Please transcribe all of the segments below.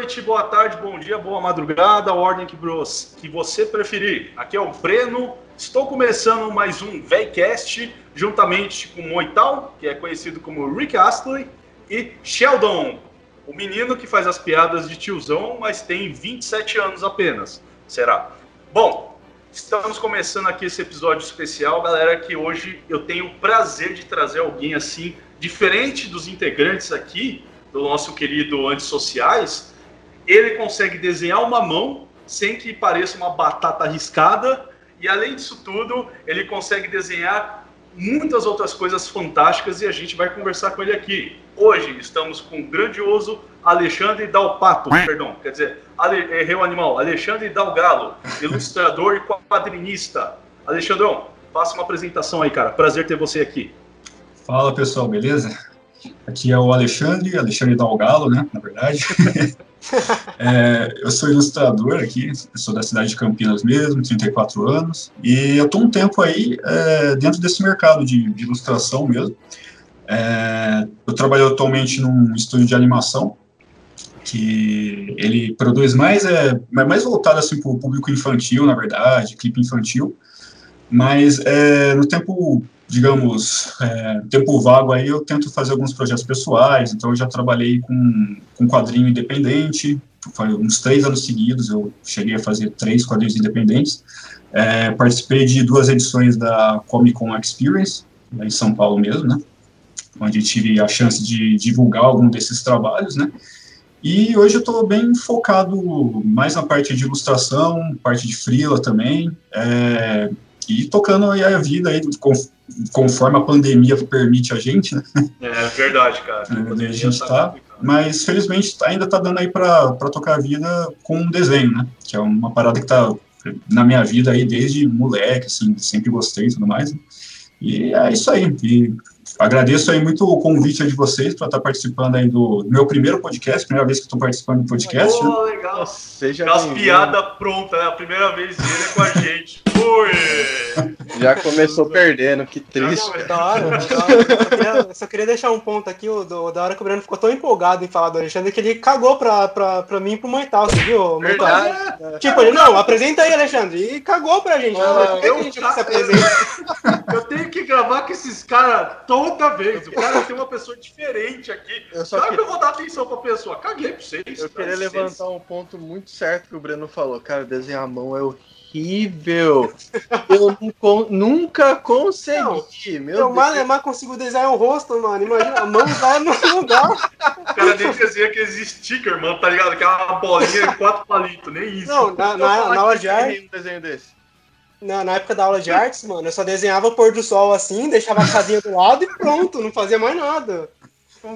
noite, boa tarde, bom dia, boa madrugada, a ordem que, que você preferir. Aqui é o Breno, estou começando mais um VEICast, juntamente com Moital, que é conhecido como Rick Astley, e Sheldon, o menino que faz as piadas de tiozão, mas tem 27 anos apenas. Será? Bom, estamos começando aqui esse episódio especial, galera, que hoje eu tenho o prazer de trazer alguém assim, diferente dos integrantes aqui, do nosso querido Antissociais, ele consegue desenhar uma mão sem que pareça uma batata arriscada, e além disso tudo, ele consegue desenhar muitas outras coisas fantásticas e a gente vai conversar com ele aqui. Hoje estamos com o grandioso Alexandre Dalpato, perdão, quer dizer, Ale, errei o animal, Alexandre Dalgalo, ilustrador e quadrinista. Alexandrão, faça uma apresentação aí, cara. Prazer ter você aqui. Fala pessoal, beleza? Aqui é o Alexandre, Alexandre Dalgalo, né, na verdade. é, eu sou ilustrador aqui, sou da cidade de Campinas mesmo, 34 anos, e eu estou um tempo aí é, dentro desse mercado de, de ilustração mesmo. É, eu trabalho atualmente num estúdio de animação, que ele produz mais, é, mais voltado assim, para o público infantil, na verdade, clipe infantil, mas é, no tempo digamos, é, tempo vago aí eu tento fazer alguns projetos pessoais, então eu já trabalhei com, com quadrinho independente, uns três anos seguidos eu cheguei a fazer três quadrinhos independentes, é, participei de duas edições da Comic Con Experience, em São Paulo mesmo, né, onde tive a chance de divulgar algum desses trabalhos, né, e hoje eu estou bem focado mais na parte de ilustração, parte de freela também, é, e tocando aí a vida aí, conforme a pandemia permite a gente, né? É verdade, cara. A, a gente tá, tá mas felizmente ainda tá dando aí para tocar a vida com um desenho, né? Que é uma parada que tá na minha vida aí desde moleque, assim, sempre gostei e tudo mais. Né? E é isso aí. E agradeço aí muito o convite de vocês para estar tá participando aí do meu primeiro podcast, primeira vez que estou participando do podcast. Oh, né? legal. Seja As piadas prontas, né? A primeira vez dele é com a gente. Ui! Já começou perdendo, que triste. Não, da hora, da hora. Eu, só queria, só queria deixar um ponto aqui, o, do, da hora que o Breno ficou tão empolgado em falar do Alexandre que ele cagou pra, pra, pra mim e pro Moital, você viu? Moital? Tipo, ele, não, apresenta aí, Alexandre, e cagou pra gente. Ah, eu, a gente se eu tenho que gravar com esses caras toda vez. O cara tem uma pessoa diferente aqui. Eu só claro que... eu vou dar atenção pra pessoa. Caguei pra vocês. Eu queria levantar um ponto muito certo que o Breno falou. Cara, desenhar a mão é horrível horrível. Eu nunca consegui. Não, meu eu mal, mal consigo desenhar o rosto, mano. Imagina, a mão vai não, dá. O cara nem desenha aqueles stickers, mano, tá ligado? Aquela bolinha de quatro palitos, nem isso. Não, na, na, na aula de arte. Um desenho desse. Na, na época da aula de artes, mano, eu só desenhava o pôr do sol assim, deixava a casinha do lado e pronto, não fazia mais nada.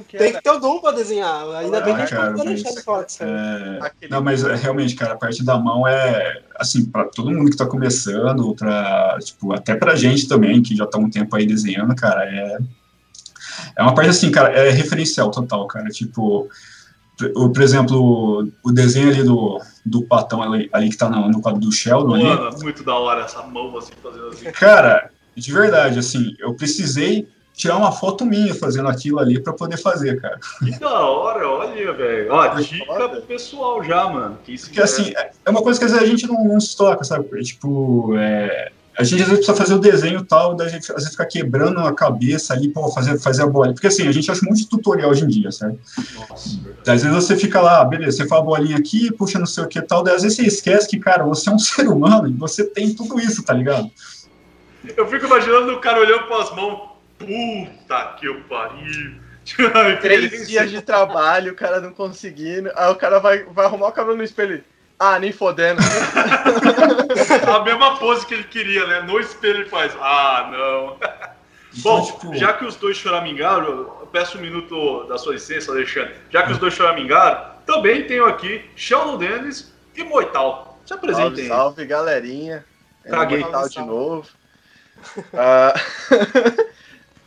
Que Tem que ter o dom pra desenhar. Ainda ah, bem que a gente cara, não deixar fotos. É... Não, mas é, realmente, cara, a parte da mão é assim, para todo mundo que tá começando, para tipo, até pra gente também, que já tá um tempo aí desenhando, cara, é. É uma parte assim, cara, é referencial total, cara. Tipo, por exemplo, o desenho ali do, do patão ali, ali que tá no, no quadro do Sheldon. Mano, ali, muito da hora essa mão assim, fazendo assim. Cara, de verdade, assim, eu precisei tirar uma foto minha fazendo aquilo ali para poder fazer, cara. Que da hora, olha, velho. Ó, dica foda. pro pessoal já, mano. Que isso Porque assim, é uma coisa que às vezes a gente não, não se toca, sabe? Tipo, é, a gente às vezes precisa fazer o desenho tal, daí a gente às vezes fica quebrando a cabeça ali, pô, fazer, fazer a bolinha. Porque assim, a gente acha muito tutorial hoje em dia, certo? Nossa, às vezes você fica lá, beleza, você faz a bolinha aqui, puxa não sei o que tal, daí às vezes você esquece que, cara, você é um ser humano e você tem tudo isso, tá ligado? Eu fico imaginando o cara olhando para as mãos, Puta que eu pariu. Três dias de trabalho, o cara não conseguindo. Aí o cara vai, vai arrumar o cabelo no espelho. Ah, nem fodendo. a mesma pose que ele queria, né? No espelho ele faz. Ah, não. Bom, então, tipo... já que os dois choramingaram, eu peço um minuto da sua licença, Alexandre. Já que os dois choramingaram, também tenho aqui Sheldon Dennis e Moital. Se apresentem. Salve, salve galerinha. Caguei. Moital de novo. Uh...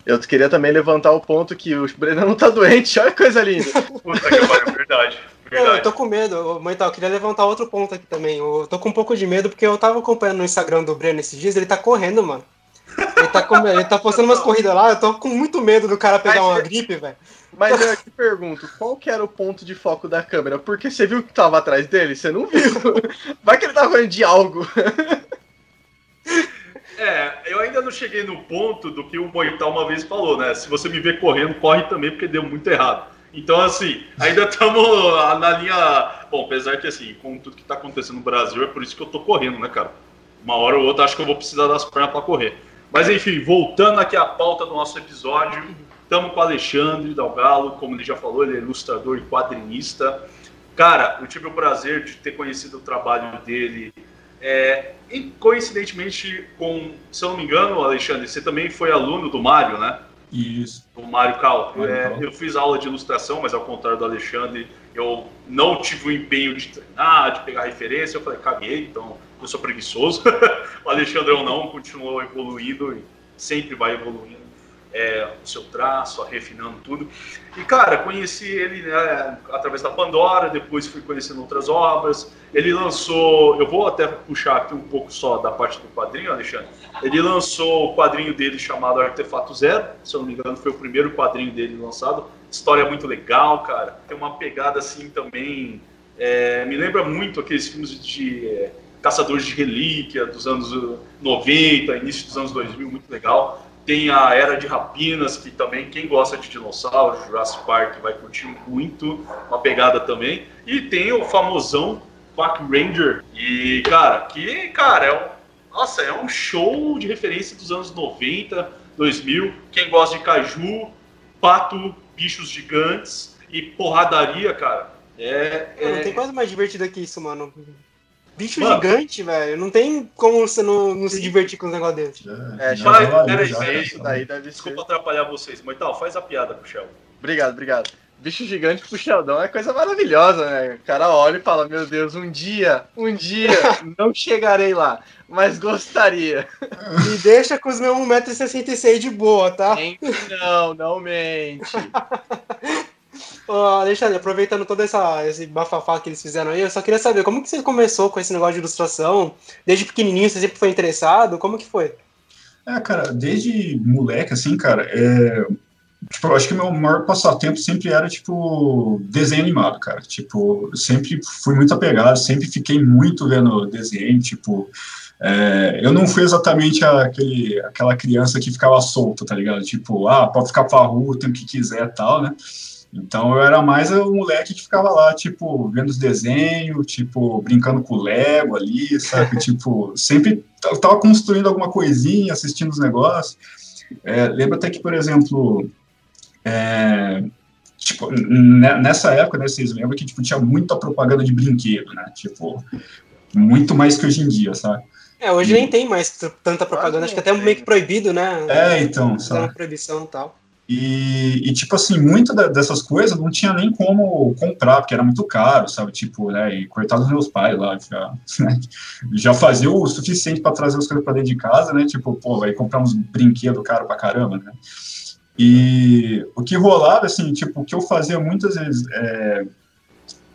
Eu queria também levantar o ponto que o Breno não tá doente, olha que coisa linda. Puta que pariu, verdade. Verdade. Eu tô com medo, Moital, eu queria levantar outro ponto aqui também. Eu tô com um pouco de medo porque eu tava acompanhando no Instagram do Breno esses dias, ele tá correndo, mano. Ele tá, com, ele tá postando umas corridas lá, eu tô com muito medo do cara pegar uma gripe, velho. Mas eu te pergunto, qual que era o ponto de foco da câmera? Porque você viu que tava atrás dele? Você não viu. Vai que ele tava falando de algo. É, eu ainda não cheguei no ponto do que o Moital uma vez falou, né? Se você me ver correndo, corre também, porque deu muito errado. Então, assim, ainda estamos na linha. Bom, apesar que, assim, com tudo que está acontecendo no Brasil, é por isso que eu tô correndo, né, cara? Uma hora ou outra, acho que eu vou precisar das pernas para correr. Mas, enfim, voltando aqui à pauta do nosso episódio, estamos com o Alexandre Dalgalo, como ele já falou, ele é ilustrador e quadrinista. Cara, eu tive o prazer de ter conhecido o trabalho dele é, e coincidentemente, com, se eu não me engano, Alexandre, você também foi aluno do Mário, né? Isso. O Mário Cal. É, eu fiz aula de ilustração, mas ao contrário do Alexandre, eu não tive o empenho de treinar, de pegar referência. Eu falei, caguei, então eu sou preguiçoso. o Alexandre eu não, continuou evoluindo e sempre vai evoluindo é, o seu traço, refinando tudo. E, cara, conheci ele né, através da Pandora, depois fui conhecendo outras obras. Ele lançou, eu vou até puxar aqui um pouco só da parte do quadrinho, Alexandre. Ele lançou o quadrinho dele chamado Artefato Zero, se eu não me engano, foi o primeiro quadrinho dele lançado. História muito legal, cara. Tem uma pegada assim também. É, me lembra muito aqueles filmes de é, caçadores de relíquia dos anos 90, início dos anos 2000, muito legal. Tem a Era de Rapinas, que também, quem gosta de dinossauro, Jurassic Park, vai curtir muito, uma pegada também. E tem o famosão Pack Ranger. E, cara, que, cara, é um, nossa, é um show de referência dos anos 90, 2000. Quem gosta de caju, pato, bichos gigantes e porradaria, cara. É, é... Não tem coisa mais divertida que isso, mano. Bicho Mano, gigante, velho. Não tem como você não, não se divertir com os negócios desses. É, é faz, peraí, peraí, isso daí deve Desculpa ser. atrapalhar vocês, mas tal, faz a piada pro Sheldon. Obrigado, obrigado. Bicho gigante pro Sheldon é coisa maravilhosa, né? O cara olha e fala, meu Deus, um dia, um dia, não chegarei lá, mas gostaria. Me deixa com os meus 1,66m de boa, tá? Não, não mente. Uh, Alexandre, aproveitando todo essa, esse bafafá que eles fizeram aí, eu só queria saber como que você começou com esse negócio de ilustração? Desde pequenininho você sempre foi interessado? Como que foi? É, cara, desde moleque, assim, cara, é... Tipo, eu acho que meu maior passatempo sempre era, tipo, desenho animado, cara. Tipo, sempre fui muito apegado, sempre fiquei muito vendo desenho, tipo... É, eu não fui exatamente aquele, aquela criança que ficava solta, tá ligado? Tipo, ah, pode ficar pra rua o que quiser e tal, né? Então eu era mais o moleque que ficava lá, tipo, vendo os desenhos, tipo, brincando com o Lego ali, sabe? tipo, sempre tava construindo alguma coisinha, assistindo os negócios. É, lembro até que, por exemplo, é, tipo, nessa época, né, vocês lembram que tipo, tinha muita propaganda de brinquedo, né? Tipo, muito mais que hoje em dia, sabe? É, hoje e... nem tem mais tanta propaganda, acho que até meio que proibido, né? É, então, sabe? proibição e tal. E, e, tipo assim, muitas dessas coisas não tinha nem como comprar, porque era muito caro, sabe? Tipo, né? E coitado dos meus pais lá, já, né? já fazia o suficiente para trazer as coisas para dentro de casa, né? Tipo, pô, vai comprar uns brinquedos caros pra caramba, né? E o que rolava, assim, tipo, o que eu fazia muitas vezes, é,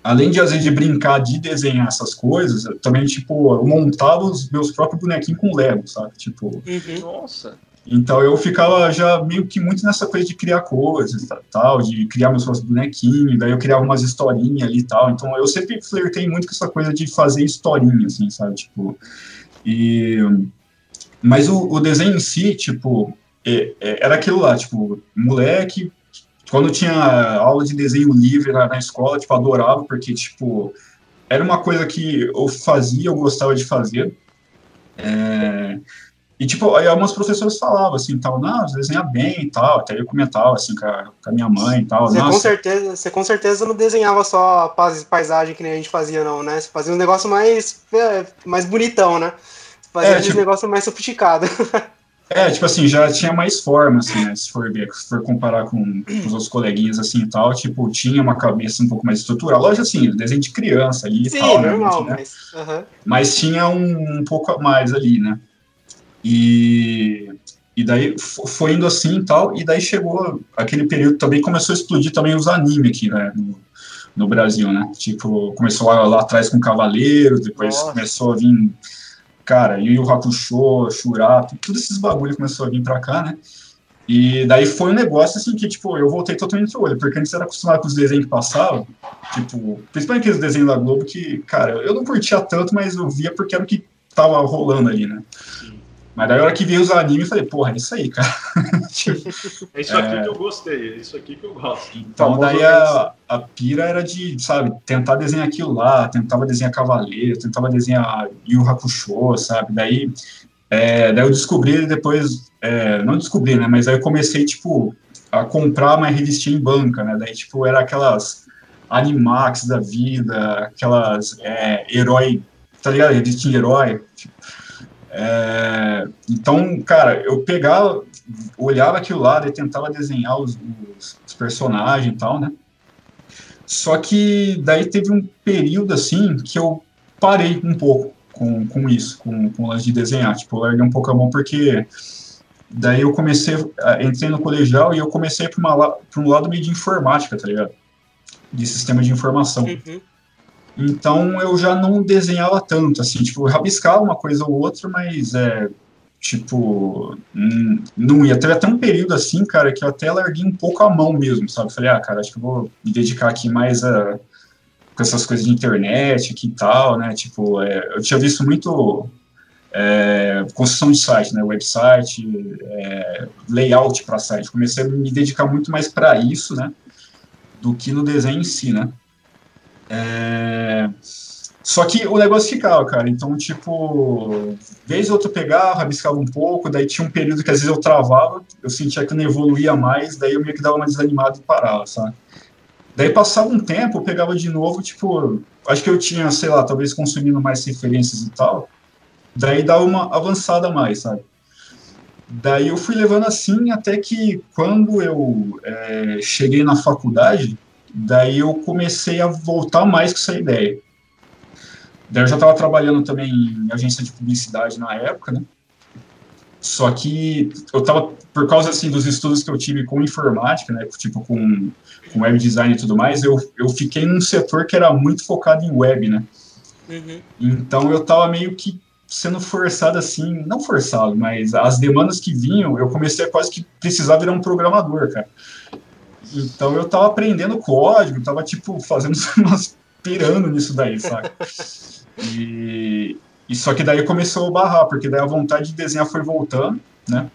além de, às vezes, de brincar, de desenhar essas coisas, também, tipo, eu montava os meus próprios bonequinhos com Lego, sabe? Tipo, uhum. Nossa! Então eu ficava já meio que muito nessa coisa de criar coisas, tal, de criar meus próprios bonequinhos, daí eu criava umas historinhas ali e tal. Então eu sempre flertei muito com essa coisa de fazer historinha, assim, sabe? Tipo, e... Mas o, o desenho em si, tipo, é, é, era aquilo lá, tipo, moleque, quando tinha aula de desenho livre na, na escola, tipo, adorava, porque, tipo, era uma coisa que eu fazia, eu gostava de fazer. É, e, tipo, aí alguns professores falavam assim, tal, não, você desenha bem e tal, até eu comentava, assim, com a, com a minha mãe e tal. Você com, certeza, você com certeza não desenhava só paisagem que nem a gente fazia, não, né? Você fazia um negócio mais, é, mais bonitão, né? Você fazia é, tipo, um negócio mais sofisticado. É, tipo assim, já tinha mais forma, assim, né, se for ver, se for comparar com, com, os outros coleguinhas, assim, e tal, tipo, tinha uma cabeça um pouco mais estruturada, lógico, assim, desenho de criança ali e tal, né, normal, né, mas, mas tinha um, um pouco a mais ali, né, e, e daí foi indo assim e tal, e daí chegou aquele período também, começou a explodir também os animes aqui, né, no, no Brasil, né, tipo, começou lá, lá atrás com Cavaleiros, depois Nossa. começou a vir cara, Yu Yu Hakusho, Shurato, todos esses bagulho começou a vir pra cá, né? E daí foi um negócio assim que, tipo, eu voltei totalmente o olho, porque antes era acostumado com os desenhos que passavam, tipo, principalmente aqueles desenhos da Globo que, cara, eu não curtia tanto, mas eu via porque era o que tava rolando ali, né? Sim. Mas daí a hora que veio os animes, eu falei, porra, é isso aí, cara. tipo, é isso aqui é... que eu gostei, é isso aqui que eu gosto. Então daí a, a pira era de, sabe, tentar desenhar aquilo lá, tentava desenhar Cavaleiro, tentava desenhar Yu Hakusho, sabe? Daí, é, daí eu descobri depois, é, não descobri, né, mas aí eu comecei, tipo, a comprar uma revistinha em banca, né? Daí, tipo, era aquelas Animax da vida, aquelas é, herói, tá ligado? Revistinha herói, tipo, é, então, cara, eu pegava, olhava aquilo lá e tentava desenhar os, os, os, personagens e tal, né? Só que daí teve um período assim que eu parei um pouco com, com isso, com, com o lance de desenhar. Tipo, eu larguei um pouco a mão porque daí eu comecei, entrei no colegial e eu comecei para um lado meio de informática, tá ligado? De sistema de informação. Uhum. Então eu já não desenhava tanto, assim, tipo, rabiscava uma coisa ou outra, mas é, tipo, hum, não ia. Teve até um período assim, cara, que eu até larguei um pouco a mão mesmo, sabe? Falei, ah, cara, acho que eu vou me dedicar aqui mais a com essas coisas de internet aqui e tal, né? Tipo, é, eu tinha visto muito é, construção de site, né? Website, é, layout para site. Comecei a me dedicar muito mais para isso, né? Do que no desenho em si, né? É... Só que o negócio ficava, cara. Então, tipo, vez ou outra eu pegava, rabiscava um pouco, daí tinha um período que às vezes eu travava, eu sentia que não evoluía mais, daí eu meio que dava uma desanimada e parava, sabe? Daí passava um tempo, eu pegava de novo, tipo, acho que eu tinha, sei lá, talvez consumindo mais referências e tal, daí dava uma avançada mais, sabe? Daí eu fui levando assim até que quando eu é, cheguei na faculdade, Daí eu comecei a voltar mais com essa ideia. Daí eu já estava trabalhando também em agência de publicidade na época, né? Só que eu estava, por causa assim, dos estudos que eu tive com informática, né, tipo com, com web design e tudo mais, eu, eu fiquei num setor que era muito focado em web, né? Uhum. Então eu estava meio que sendo forçado assim, não forçado, mas as demandas que vinham, eu comecei a quase que precisar virar um programador, cara. Então eu tava aprendendo código, tava tipo fazendo umas pirando nisso daí, sabe? E, e só que daí começou a barrar, porque daí a vontade de desenhar foi voltando, né?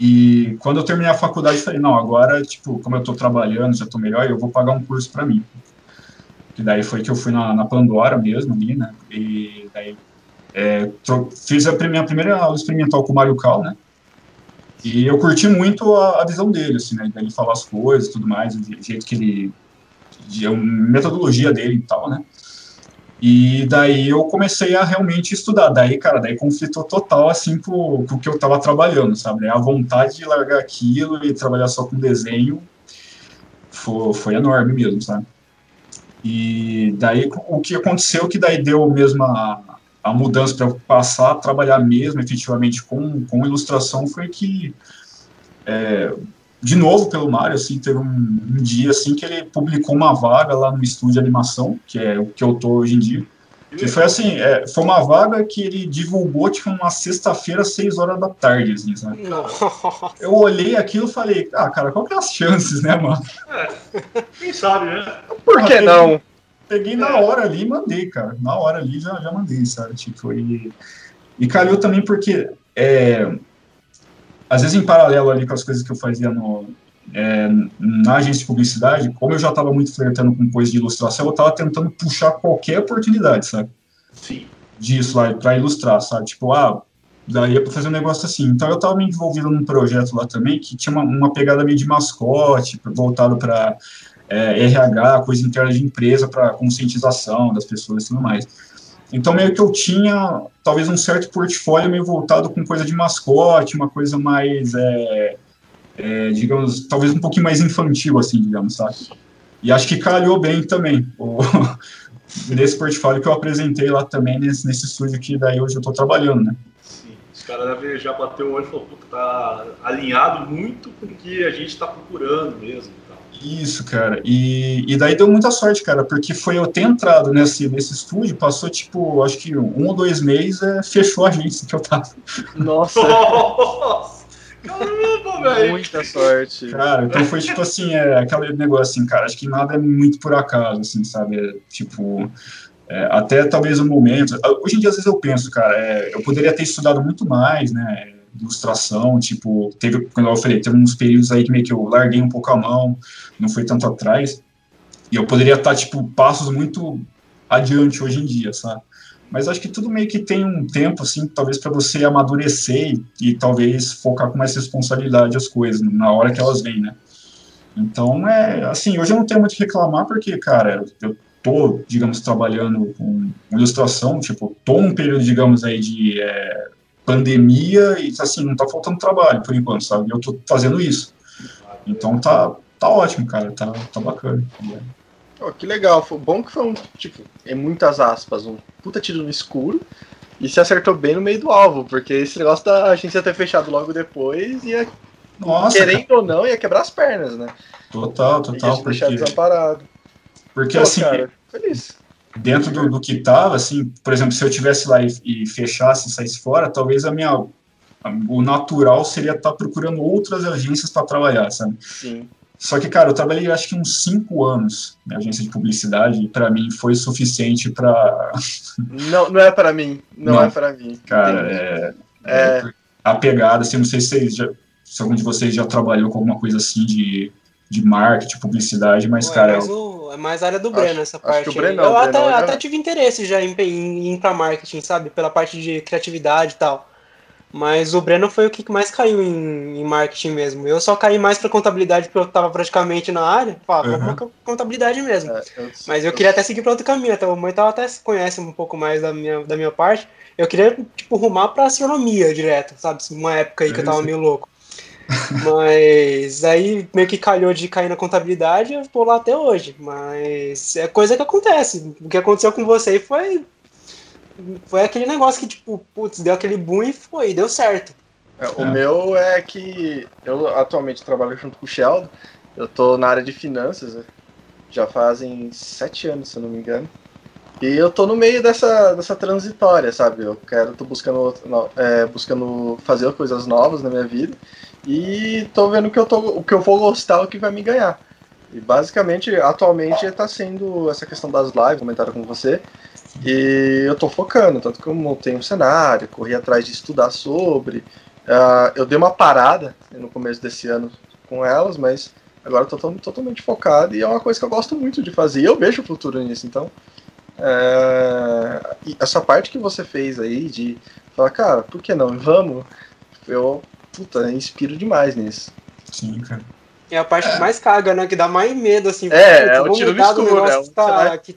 E quando eu terminei a faculdade, falei, não, agora, tipo, como eu tô trabalhando, já tô melhor, eu vou pagar um curso para mim. Que daí foi que eu fui na, na Pandora mesmo ali, né? E daí é, fiz a minha primeira aula experimental com o Mario Cal, né? E eu curti muito a, a visão dele, assim, né? Ele falar as coisas e tudo mais, o jeito que ele. a metodologia dele e tal, né? E daí eu comecei a realmente estudar. Daí, cara, daí conflitou total, assim, com, o que eu tava trabalhando, sabe? A vontade de largar aquilo e trabalhar só com desenho foi, foi enorme mesmo, sabe? E daí o que aconteceu que daí deu mesmo a, a mudança para passar a trabalhar mesmo efetivamente com, com ilustração foi que é, de novo pelo Mário assim teve um, um, dia assim que ele publicou uma vaga lá no estúdio de animação que é o que eu tô hoje em dia que foi assim é, foi uma vaga que ele divulgou tipo uma sexta-feira às seis horas da tarde assim sabe? eu olhei aquilo e falei ah cara qual que é as chances né mano? É, quem sabe né? Por que não peguei na hora ali e mandei, cara. Na hora ali já, já mandei, sabe? Tipo, e, e calhou também porque, é, às vezes em paralelo ali com as coisas que eu fazia no, é, na agência de publicidade, como eu já estava muito flertando com coisa de ilustração, eu estava tentando puxar qualquer oportunidade, sabe? Sim. Disso lá, para ilustrar, sabe? Tipo, ah, daria para fazer um negócio assim. Então eu estava me envolvido num projeto lá também que tinha uma, uma pegada meio de mascote, voltado para é, RH, coisa interna de empresa para conscientização das pessoas e tudo mais. Então, meio que eu tinha, talvez, um certo portfólio meio voltado com coisa de mascote, uma coisa mais, é, é, digamos, talvez um pouquinho mais infantil, assim, digamos, sabe? E acho que calhou bem também, o, nesse portfólio que eu apresentei lá também, nesse, nesse estúdio que daí hoje eu estou trabalhando, né? Sim, os caras já bater o olho e falar, puta, tá alinhado muito com o que a gente está procurando mesmo. Isso, cara. E, e daí deu muita sorte, cara, porque foi eu ter entrado nesse, nesse estúdio, passou, tipo, acho que um ou dois meses, é, fechou a agência que eu tava. Nossa! Caramba, velho! Muita sorte. Cara, então foi tipo assim, é, aquele negócio assim, cara, acho que nada é muito por acaso, assim, sabe? É, tipo, é, até talvez o um momento. Hoje em dia, às vezes eu penso, cara, é, eu poderia ter estudado muito mais, né? Ilustração, tipo, teve, quando eu falei, teve uns períodos aí que meio que eu larguei um pouco a mão, não foi tanto atrás, e eu poderia estar, tipo, passos muito adiante hoje em dia, sabe? Mas acho que tudo meio que tem um tempo, assim, talvez para você amadurecer e, e, talvez focar com mais responsabilidade as coisas, na hora que elas vêm, né? Então, é, assim, hoje eu não tenho muito que reclamar, porque, cara, eu tô, digamos, trabalhando com ilustração, tipo, tô num período, digamos, aí de é, pandemia e, assim, não tá faltando trabalho, por enquanto, sabe? Eu tô fazendo isso. Então, tá, tá ótimo, cara, tá, tá bacana. Oh, que legal, foi bom que foi um, tipo, em muitas aspas, um puta tiro no escuro e se acertou bem no meio do alvo, porque esse negócio da agência ter fechado logo depois ia, Nossa, querendo cara. ou não, ia quebrar as pernas, né? Total, total. Ia porque... desamparado. Porque Pô, assim, cara, feliz. Dentro do, do que tava, assim, por exemplo, se eu tivesse lá e, e fechasse e saísse fora, talvez a minha o natural seria estar tá procurando outras agências para trabalhar, sabe? Sim. Só que, cara, eu trabalhei acho que uns cinco anos na agência de publicidade e para mim foi suficiente para. Não, não é para mim. Não, não, é para mim. Cara, é, é, A pegada, assim, não sei se, vocês já, se algum de vocês já trabalhou com alguma coisa assim de, de marketing, publicidade, mas, Ué, cara. Mas o, é mais área do Breno essa parte. Breno, eu até, já... até tive interesse já em, em, em ir pra marketing, sabe? Pela parte de criatividade e tal. Mas o Breno foi o que mais caiu em, em marketing mesmo. Eu só caí mais para contabilidade porque eu estava praticamente na área. Falava, uhum. vamos contabilidade mesmo. É, eu, Mas eu, eu queria até seguir para outro caminho. Até o Moital até conhece um pouco mais da minha, da minha parte. Eu queria, tipo, rumar para astronomia direto, sabe? Uma época aí que eu tava meio louco. Mas aí meio que calhou de cair na contabilidade, eu tô lá até hoje. Mas é coisa que acontece. O que aconteceu com você foi foi aquele negócio que, tipo, putz, deu aquele boom e foi, deu certo. É, o é. meu é que eu atualmente trabalho junto com o Sheldon, eu tô na área de finanças, né? já fazem sete anos, se eu não me engano. E eu tô no meio dessa, dessa transitória, sabe? Eu quero, tô buscando, é, buscando fazer coisas novas na minha vida e tô vendo que eu tô, o que eu vou gostar, o que vai me ganhar. E basicamente, atualmente, está sendo essa questão das lives, comentaram com você, e eu estou focando, tanto que eu montei um cenário, corri atrás de estudar sobre. Uh, eu dei uma parada no começo desse ano com elas, mas agora estou totalmente focado e é uma coisa que eu gosto muito de fazer. E eu vejo o futuro nisso, então. É, essa parte que você fez aí de falar, cara, por que não? Vamos. Eu, puta, inspiro demais nisso. Sim, cara. É a parte que mais caga, né? Que dá mais medo, assim. É, é o tiro no escuro. É, que, tá, que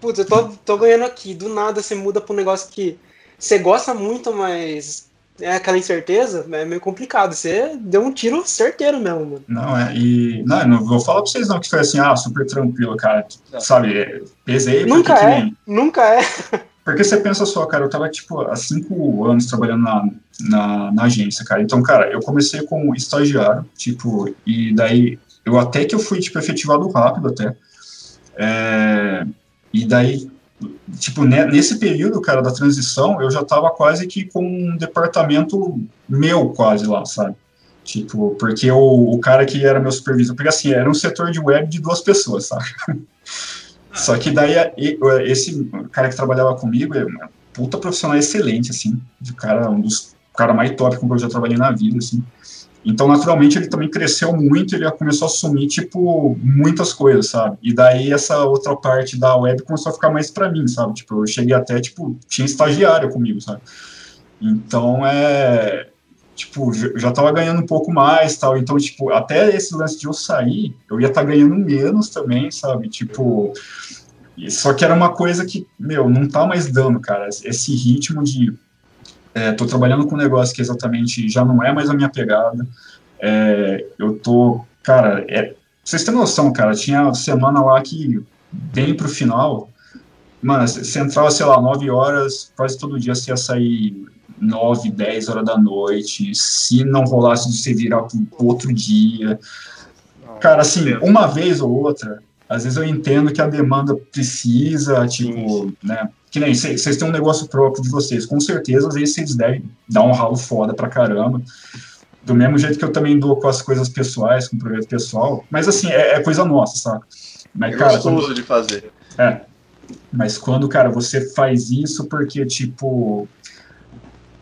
putz, eu tô, tô ganhando aqui, do nada você muda pra um negócio que você gosta muito, mas é aquela incerteza, é meio complicado. Você deu um tiro certeiro mesmo, mano. Não, é, e. Não, não vou falar pra vocês não que foi assim, ah, super tranquilo, cara. Não. Sabe, pesei. Nunca é, nem... nunca é. Porque você pensa só, cara, eu tava, tipo, há cinco anos trabalhando na, na, na agência, cara. Então, cara, eu comecei como estagiário, tipo, e daí eu até que eu fui, tipo, efetivado rápido até. É, e daí, tipo, nesse período, cara, da transição, eu já tava quase que com um departamento meu quase lá, sabe? Tipo, porque o, o cara que era meu supervisor, porque assim, era um setor de web de duas pessoas, sabe? Só que daí, esse cara que trabalhava comigo é uma puta profissional excelente, assim, de cara, um dos cara mais top com que eu já trabalhei na vida, assim. Então, naturalmente, ele também cresceu muito, ele começou a assumir, tipo, muitas coisas, sabe? E daí, essa outra parte da web começou a ficar mais para mim, sabe? Tipo, eu cheguei até, tipo, tinha estagiário comigo, sabe? Então, é... Tipo, já tava ganhando um pouco mais, tal. Então, tipo, até esse lance de eu sair, eu ia estar tá ganhando menos também, sabe? Tipo... Só que era uma coisa que, meu, não tá mais dando, cara. Esse ritmo de Estou é, trabalhando com um negócio que exatamente já não é mais a minha pegada. É, eu tô, cara, é, vocês têm noção, cara, tinha semana lá que, bem pro final, mano, você entrava, sei lá, 9 horas, quase todo dia você ia sair 9, 10 horas da noite, se não rolasse de você virar pro outro dia. Cara, assim, uma vez ou outra, às vezes eu entendo que a demanda precisa, tipo, né? Que nem vocês têm um negócio próprio de vocês, com certeza, às vezes vocês devem dar um ralo foda pra caramba. Do mesmo jeito que eu também dou com as coisas pessoais, com o projeto pessoal. Mas assim, é, é coisa nossa, saca? Mas, é cara, gostoso quando... de fazer. É. Mas quando, cara, você faz isso porque, tipo,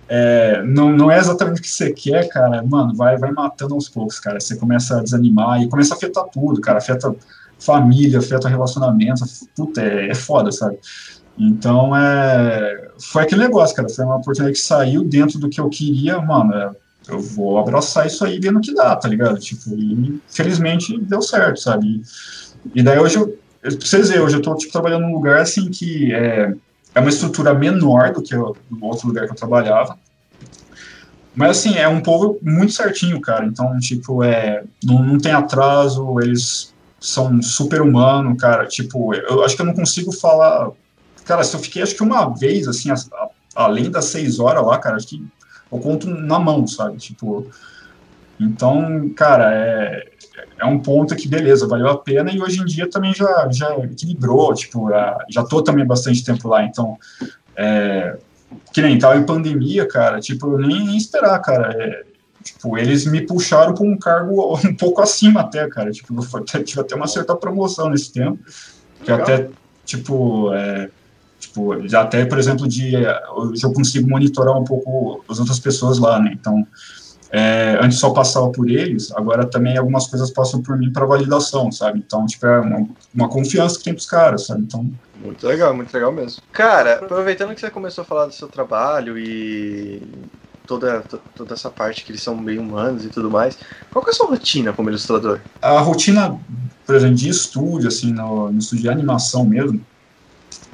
é, não, não é exatamente o que você quer, cara, mano, vai, vai matando aos poucos, cara. Você começa a desanimar e começa a afetar tudo, cara. Afeta família, afeta relacionamento, puta, é, é foda, sabe? Então, é, foi aquele negócio, cara. Foi uma oportunidade que saiu dentro do que eu queria, mano. É, eu vou abraçar isso aí vendo que dá, tá ligado? Tipo, e felizmente deu certo, sabe? E, e daí hoje, eu, pra vocês verem, hoje eu tô tipo, trabalhando num lugar assim que é, é uma estrutura menor do que o outro lugar que eu trabalhava. Mas assim, é um povo muito certinho, cara. Então, tipo, é, não, não tem atraso, eles são super humanos, cara. Tipo, eu acho que eu não consigo falar. Cara, se eu fiquei acho que uma vez, assim, a, a, além das seis horas lá, cara, acho que eu conto na mão, sabe? Tipo. Então, cara, é, é um ponto que, beleza, valeu a pena, e hoje em dia também já, já equilibrou, tipo, já tô também bastante tempo lá, então, é, que nem tava em pandemia, cara, tipo, eu nem, nem esperar, cara, é, tipo, eles me puxaram para um cargo um pouco acima até, cara, tipo, eu tive até uma certa promoção nesse tempo, que Legal. até, tipo, é, tipo, já até, por exemplo, de, hoje eu consigo monitorar um pouco as outras pessoas lá, né, então, é, antes só passava por eles, agora também algumas coisas passam por mim para validação, sabe? Então, tipo, é uma, uma confiança que tem pros caras, sabe? Então. Muito legal, muito legal mesmo. Cara, aproveitando que você começou a falar do seu trabalho e toda, toda essa parte que eles são bem humanos e tudo mais, qual que é a sua rotina como ilustrador? A rotina, por exemplo, de estúdio, assim, no, no estúdio de animação mesmo,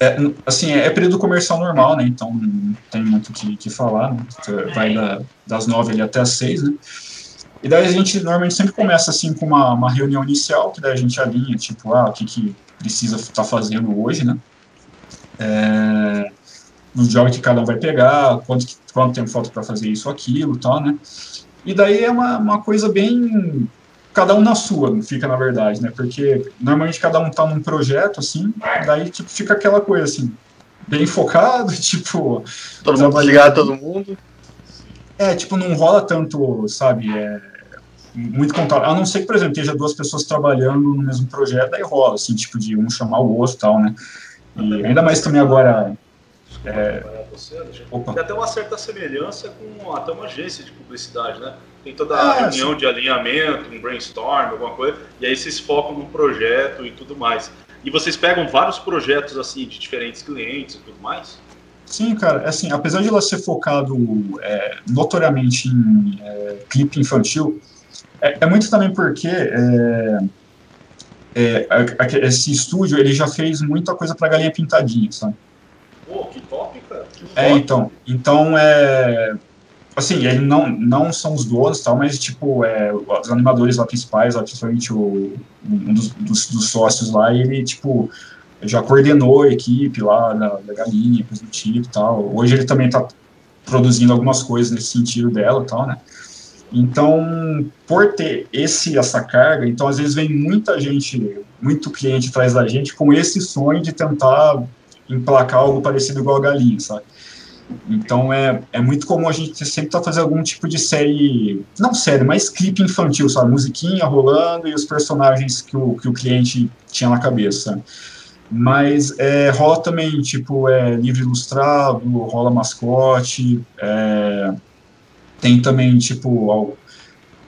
é, assim, é, período comercial normal, né? Então não tem muito o que, que falar, né? Vai da, das nove ali até as seis, né? E daí a gente normalmente sempre começa assim com uma, uma reunião inicial, que daí a gente alinha, tipo, ah, o que, que precisa estar tá fazendo hoje, né? É, no job que cada um vai pegar, quanto, quanto tempo falta para fazer isso aquilo tal, né? E daí é uma, uma coisa bem cada um na sua, fica na verdade, né? Porque normalmente cada um tá num projeto, assim, daí tipo, fica aquela coisa assim, bem focado, tipo. Todo mundo ligado todo mundo. É, tipo, não rola tanto, sabe? É, muito contato. A não ser que, por exemplo, esteja duas pessoas trabalhando no mesmo projeto, daí rola, assim, tipo, de um chamar o outro e tal, né? E ainda mais também agora é... Você, Tem até uma certa semelhança com até uma agência de publicidade, né? Tem toda a é, reunião sim. de alinhamento, um brainstorm, alguma coisa, e aí vocês focam no projeto e tudo mais. E vocês pegam vários projetos assim de diferentes clientes e tudo mais? Sim, cara, assim, apesar de ela ser focado é, notoriamente em é, clipe infantil, é, é, muito também porque é, é, esse estúdio ele já fez muita coisa para galinha pintadinha, sabe? Pô, que top, cara. Que é, então. Então, é. Assim, eles não, não são os donos tal, mas, tipo, é, os animadores lá principais, lá, principalmente o, um dos, dos, dos sócios lá, ele, tipo, já coordenou a equipe lá da, da galinha, coisa do tipo tal. Hoje ele também está produzindo algumas coisas nesse sentido dela tal, né? Então, por ter esse essa carga, então às vezes vem muita gente, muito cliente atrás da gente com esse sonho de tentar emplacar algo parecido igual a galinha, sabe? Então é, é muito comum a gente sempre estar tá fazendo algum tipo de série, não série, mas clipe infantil, sabe? Musiquinha rolando e os personagens que o, que o cliente tinha na cabeça. Mas é, rola também, tipo, é, livro ilustrado, rola mascote, é, tem também, tipo,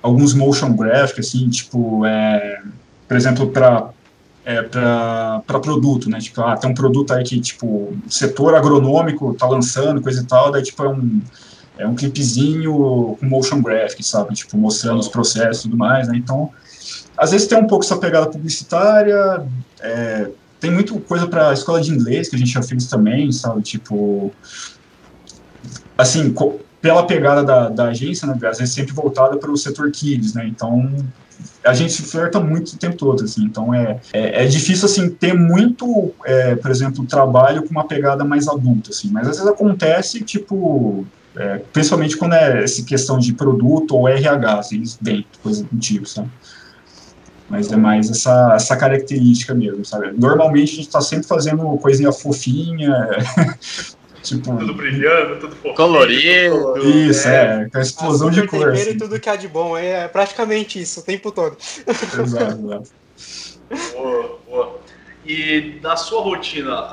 alguns motion graphics, assim, tipo, é, por exemplo, para é, para produto, né? Tipo, ah, tem um produto aí que, tipo, setor agronômico tá lançando, coisa e tal, daí, tipo, é um, é um clipezinho com motion graphic, sabe? Tipo, mostrando os processos e tudo mais, né? Então, às vezes tem um pouco essa pegada publicitária, é, tem muito coisa para escola de inglês que a gente já fez também, sabe? Tipo, assim, pela pegada da, da agência, né? Às vezes sempre voltada para o setor kids, né? Então, a gente flerta muito o tempo todo, assim, então é, é, é difícil, assim, ter muito, é, por exemplo, trabalho com uma pegada mais adulta, assim, mas às vezes acontece, tipo, é, principalmente quando é essa questão de produto ou RH, assim, bem, coisa do tipo, sabe? Mas é mais essa, essa característica mesmo, sabe? Normalmente a gente está sempre fazendo coisinha fofinha, tipo... Tudo brilhando, tudo fofinho. Colorido. Isso, é, é com a explosão de cor. Assim. e tudo que há de bom, é praticamente isso, o tempo todo. Exato, exato. Boa, boa. E na sua rotina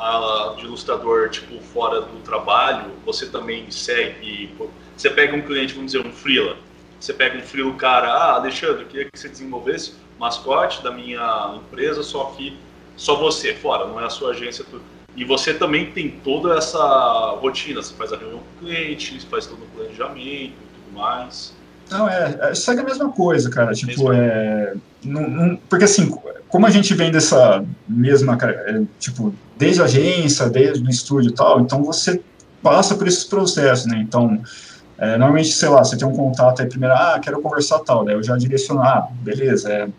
de ilustrador, tipo, fora do trabalho, você também segue, você pega um cliente, vamos dizer, um freela, você pega um freela, cara, ah, Alexandre, eu queria que você desenvolvesse mascote da minha empresa, só que só você, fora, não é a sua agência, tudo. E você também tem toda essa rotina, você faz a reunião com o cliente, faz todo o planejamento e tudo mais. Não, é, é, segue a mesma coisa, cara. Tipo, é. Não, não, porque assim, como a gente vem dessa mesma, é, tipo, desde a agência, desde o estúdio e tal, então você passa por esses processos, né? Então, é, normalmente, sei lá, você tem um contato aí primeiro, ah, quero conversar tal, daí eu já direciono, ah, beleza, é,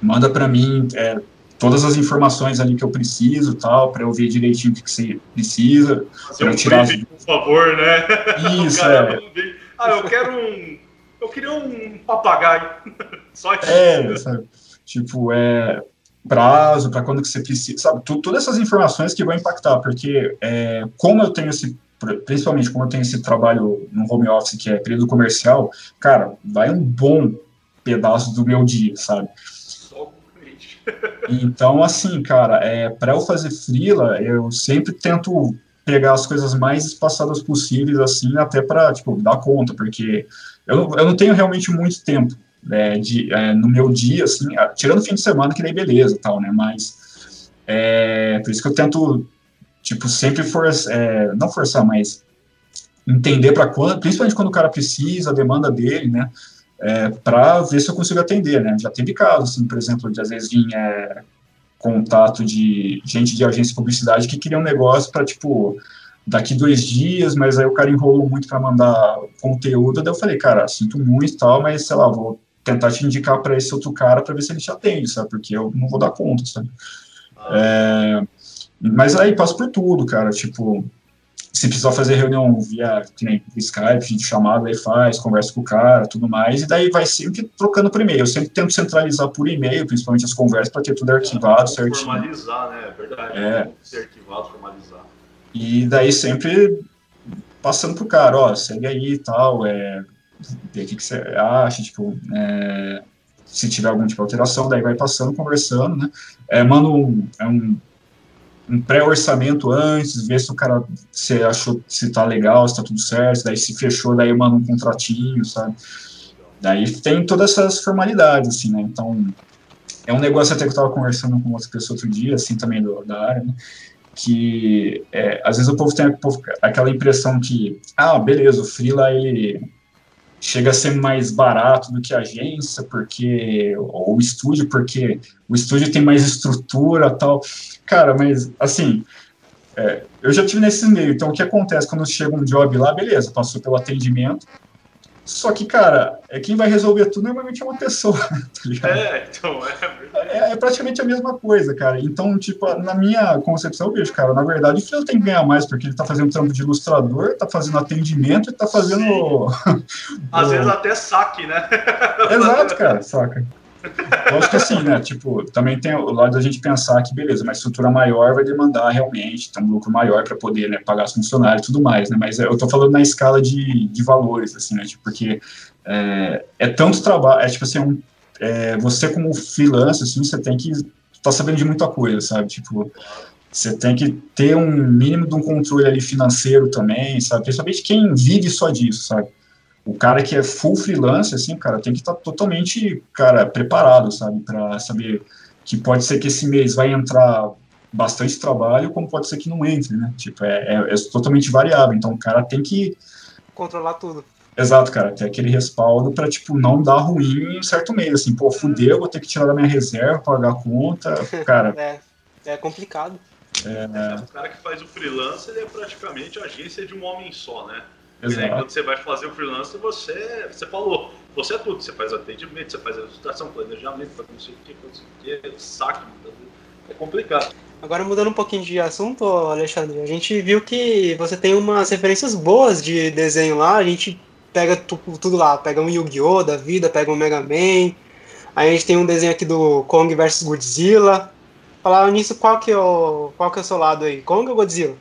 manda para mim é, todas as informações ali que eu preciso, tal, para eu ver direitinho o que, que você precisa. Fazer um tirar... briefing, por favor, né? Isso, é. Ah, eu quero um eu queria um papagaio. Só isso. É, sabe? Tipo, é prazo, para quando que você precisa, sabe? todas essas informações que vão impactar, porque é, como eu tenho esse, principalmente como eu tenho esse trabalho no home office, que é período comercial, cara, vai um bom pedaço do meu dia, sabe? Então, assim, cara, é, para eu fazer freela, eu sempre tento pegar as coisas mais espaçadas possíveis, assim, até para, tipo, dar conta, porque eu, eu não tenho realmente muito tempo né, de, é, no meu dia, assim, tirando fim de semana, que daí beleza tal, né, mas é, por isso que eu tento, tipo, sempre forçar, é, não forçar, mas entender para quando, principalmente quando o cara precisa, a demanda dele, né, é, para ver se eu consigo atender, né, já teve casos, assim, por exemplo, de às vezes vinha é, contato de gente de agência de publicidade que queria um negócio para, tipo, daqui dois dias, mas aí o cara enrolou muito para mandar conteúdo, daí eu falei, cara, sinto muito e tal, mas sei lá, vou tentar te indicar para esse outro cara para ver se ele te atende, sabe? Porque eu não vou dar conta, sabe? É, mas aí passo por tudo, cara, tipo, se precisar fazer reunião via nem, Skype, gente chamada, aí faz, conversa com o cara, tudo mais, e daí vai sempre trocando por e-mail. Eu sempre tento centralizar por e-mail, principalmente as conversas, para ter tudo arquivado é, certinho. Formalizar, né? É verdade. É. Ser arquivado, formalizar. E daí sempre passando pro cara, ó, segue aí e tal, é, ver o que, que você acha, tipo, é, se tiver algum tipo de alteração, daí vai passando, conversando, né? É, manda um, é um, um pré-orçamento antes, ver se o cara se achou se tá legal, se tá tudo certo, daí se fechou, daí manda um contratinho, sabe? Daí tem todas essas formalidades, assim, né? Então, é um negócio até que eu tava conversando com outra pessoa outro dia, assim, também do, da área, né? que é, às vezes o povo tem aquela impressão que, ah, beleza, o freela ele chega a ser mais barato do que a agência, porque ou o estúdio, porque o estúdio tem mais estrutura tal. Cara, mas assim, é, eu já tive nesse meio, então o que acontece quando chega um job lá, beleza, passou pelo atendimento, só que, cara, é quem vai resolver tudo normalmente é uma pessoa, tá ligado? É, então, é, é, é praticamente a mesma coisa, cara. Então, tipo, na minha concepção, eu vejo, cara, na verdade, o filho tem que ganhar mais, porque ele tá fazendo trampo de ilustrador, tá fazendo atendimento e tá fazendo. Às o... vezes até saque, né? Exato, cara, saca. Lógico que assim, né? Tipo, também tem o lado da gente pensar que, beleza, uma estrutura maior vai demandar realmente ter um lucro maior para poder né, pagar os funcionários e tudo mais, né? Mas eu tô falando na escala de, de valores, assim, né? Tipo, porque é, é tanto trabalho, é tipo assim, um, é, você como freelancer, assim, você tem que estar tá sabendo de muita coisa, sabe? Tipo, você tem que ter um mínimo de um controle ali financeiro também, sabe? Principalmente quem vive só disso, sabe? O cara que é full freelance, assim, cara, tem que estar tá totalmente, cara, preparado, sabe, para saber que pode ser que esse mês vai entrar bastante trabalho, como pode ser que não entre, né? Tipo, é, é, é totalmente variável. Então, o cara tem que controlar tudo. Exato, cara, ter aquele respaldo para tipo não dar ruim em certo mês, assim, pô, fudeu, vou ter que tirar da minha reserva, pagar a conta, cara. é, é complicado. É... O cara que faz o freelance, ele é praticamente a agência de um homem só, né? Exato. quando você vai fazer o freelance, você, você falou, você é tudo, você faz atendimento, você faz a ilustração, planejamento, faz não sei o que, não sei o que, saque, é complicado. Agora mudando um pouquinho de assunto, Alexandre, a gente viu que você tem umas referências boas de desenho lá, a gente pega tudo lá, pega um Yu-Gi-Oh! da vida, pega um Mega Man, Aí a gente tem um desenho aqui do Kong vs Godzilla. Falar nisso, qual que, é o, qual que é o seu lado aí? Kong ou Godzilla?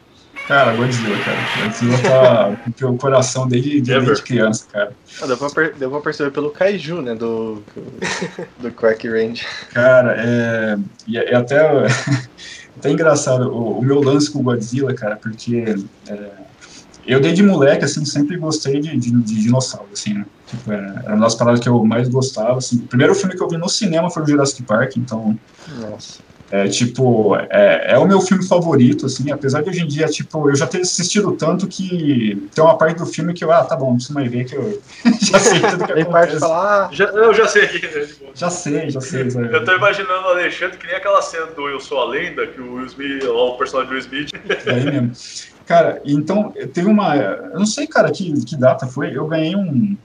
Cara, Godzilla, cara. Godzilla tá com o coração desde, desde criança, cara. Ah, deu, pra deu pra perceber pelo Kaiju, né? Do, do Quack Range. Cara, é, é, até, até engraçado o, o, meu lance com o Godzilla, cara, porque é, eu desde moleque, assim, sempre gostei de, de, de dinossauro, assim, né? Tipo, era, era uma das paradas que eu mais gostava, assim. O primeiro filme que eu vi no cinema foi o Jurassic Park, então... Nossa. É, tipo, é, é, o meu filme favorito, assim, apesar de hoje em dia, tipo, eu já ter assistido tanto que tem uma parte do filme que eu, ah, tá bom, não preciso mais ver que eu já sei tudo que acontece. parte falar, ah, já, eu já sei aqui. Já sei, já sei. Sabe? Eu tô imaginando o Alexandre que nem aquela cena do Eu Sou a Lenda, que o Will Smith, o personagem do Will Smith. É aí mesmo. Cara, então, teve uma, eu não sei, cara, que, que data foi, eu ganhei um,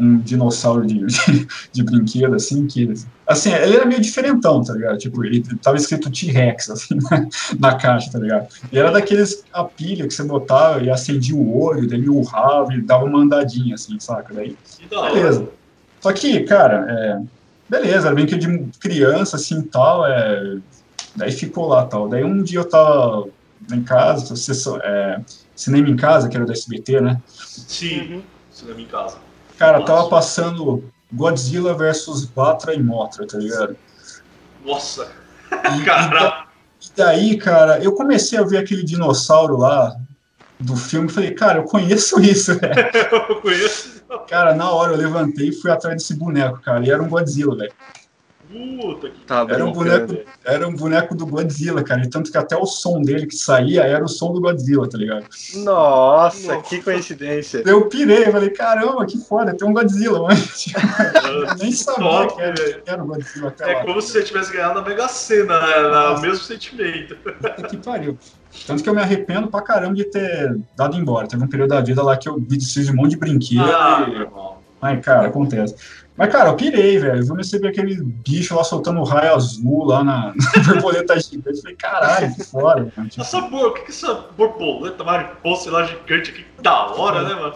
um dinossauro de, de, de, brinquedo, assim, que, assim, ele era meio diferentão, tá ligado? Tipo, ele tava escrito T-Rex, assim, na, na, caixa, tá ligado? E era daqueles, a pilha que você botava e acendia o olho, daí urrava e dava uma andadinha, assim, saca? Daí, beleza. Só que, cara, é, beleza, era brinquedo de criança, assim, tal, é, daí ficou lá, tal. Daí um dia eu tava em casa, é, cinema em casa, que era do SBT, né? Sim, uhum. cinema em casa. Cara, tava passando Godzilla versus Batra e Motra, tá ligado? Nossa! E, Caramba! E daí, cara, eu comecei a ver aquele dinossauro lá do filme e falei, cara, eu conheço isso, velho. eu conheço. Cara, na hora eu levantei e fui atrás desse boneco, cara, e era um Godzilla, velho. Puta que tá era, um boneco, era um boneco do Godzilla, cara. E tanto que até o som dele que saía era o som do Godzilla, tá ligado? Nossa, Nossa. que coincidência. Eu pirei, falei, caramba, que foda, tem um Godzilla, mas nem sabia Top, que, era, que, era, o Godzilla. É lá, como se você tivesse ganhado a Mega Sena, né? O mesmo sentimento. que pariu. Tanto que eu me arrependo pra caramba de ter dado embora. Teve um período da vida lá que eu me desfiz de um monte de brinquedo. Ah, e... Mas, cara, acontece. Mas, cara, eu pirei, velho. Eu recebi aquele bicho lá soltando raio azul lá na, na borboleta gigante. Eu falei, caralho, que foda, mano. Tipo... Essa o que, que essa borboleta mariposa lá gigante aqui? Que da hora, né, mano?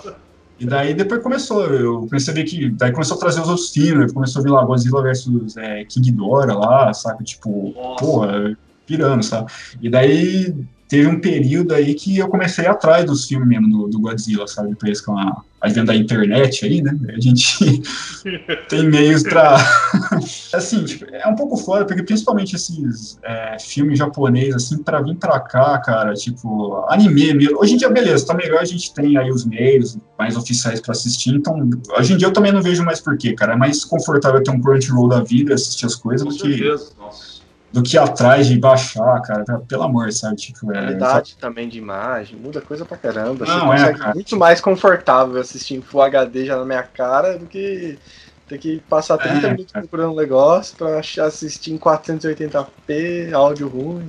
E daí depois começou, eu percebi que. Daí começou a trazer os outros filmes, começou a vir lá Godzilla versus é, King Dora lá, sabe? Tipo, Nossa. porra, pirando, sabe? E daí teve um período aí que eu comecei atrás dos filmes mesmo do, do Godzilla, sabe? Depois com a advento da internet aí, né? A gente tem meios para assim, tipo, é um pouco fora, porque principalmente esses é, filmes japoneses, assim, para vir para cá, cara, tipo, anime mesmo. Hoje em dia, beleza, tá melhor, a gente tem aí os meios mais oficiais para assistir, então, hoje em dia eu também não vejo mais porquê, cara. É mais confortável ter um Crunchyroll da vida, assistir as coisas, com do certeza. que. Nossa do que atrás de baixar, cara, pelo amor, sabe? Tipo, é, Qualidade só... também de imagem, muda coisa pra caramba. Não, Você é, muito mais confortável assistir em Full HD já na minha cara do que ter que passar 30 é, minutos procurando um negócio pra assistir em 480p, áudio ruim.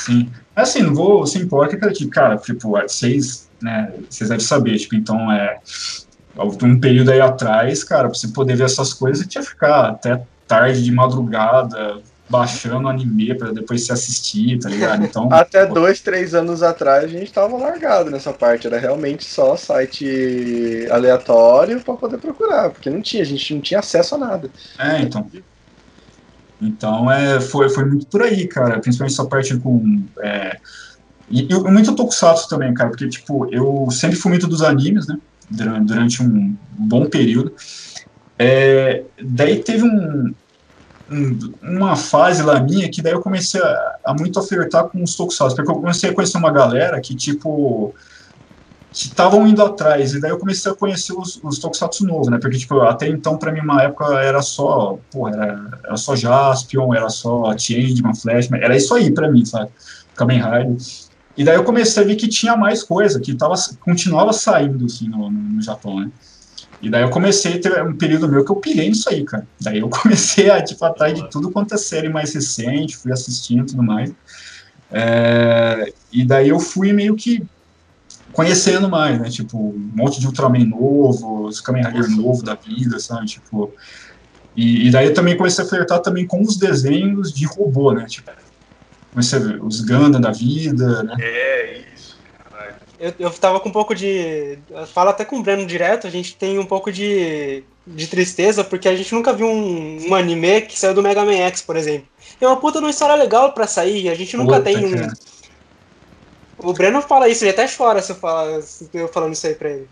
Sim. Assim, não vou se importa que, tipo, cara, tipo, vocês, né, vocês devem saber, tipo, então é. Um período aí atrás, cara, pra você poder ver essas coisas, você tinha que ficar até tarde de madrugada, baixando anime para depois se assistir, tá ligado? Então, Até pô... dois, três anos atrás a gente tava largado nessa parte, era realmente só site aleatório para poder procurar, porque não tinha, a gente não tinha acesso a nada. É, então. Então é, foi, foi muito por aí, cara, principalmente essa parte com. É, e, e muito tokusatsu também, cara, porque, tipo, eu sempre fui muito dos animes, né? Durante, durante um bom período. É, daí teve um, uma fase lá minha que daí eu comecei a, a muito ofertar com os tokusatsu, porque eu comecei a conhecer uma galera que, tipo, que estavam indo atrás, e daí eu comecei a conhecer os, os tokusatsu novos, né, porque, tipo, até então, pra mim, uma época era só, porra, era, era só Jaspion, era só Changeman, Flash, era isso aí pra mim, sabe, Kamen Rider. E daí eu comecei a ver que tinha mais coisa, que tava, continuava saindo, assim, no, no Japão, né. E daí eu comecei ter um período meu que eu pirei nisso aí, cara. Daí eu comecei a, tipo, atrás de tudo quanto é série mais recente, fui assistindo e tudo mais. É, e daí eu fui meio que conhecendo mais, né? Tipo, um monte de Ultraman novo, os Kamen Rider novo da vida, sabe? Tipo, e, e, daí eu também comecei a flertar também com os desenhos de robô, né? Tipo, comecei a ver os Gundam da vida, né? É, eu, eu tava com um pouco de. Eu falo até com o Breno direto, a gente tem um pouco de de tristeza, porque a gente nunca viu um, um anime que saiu do Mega Man X, por exemplo. É uma puta uma história legal pra sair, a gente nunca tem um. Cara. O Breno fala isso, ele até chora se eu, falar, se eu falando isso aí pra ele.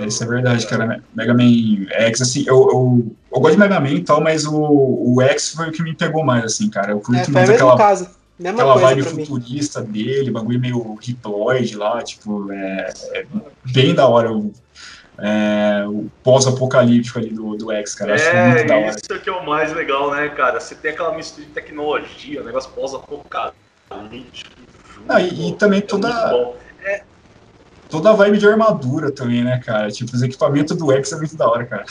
Isso é verdade, cara. Mega Man X, assim, eu, eu, eu gosto de Mega Man e tal, mas o, o X foi o que me pegou mais, assim, cara. Eu curto é, muito aquela, caso. Mesma aquela vibe futurista mim. dele, bagulho meio hiploid lá, tipo, é, é bem da hora o, é, o pós-apocalíptico ali do, do X, cara. Acho é, muito da hora. isso que é o mais legal, né, cara? Você tem aquela mistura de tecnologia, negócio pós-apocalíptico. Ah, e, e, também toda. É, toda a vibe de armadura também, né, cara? Tipo, os equipamentos do X é muito da hora, cara.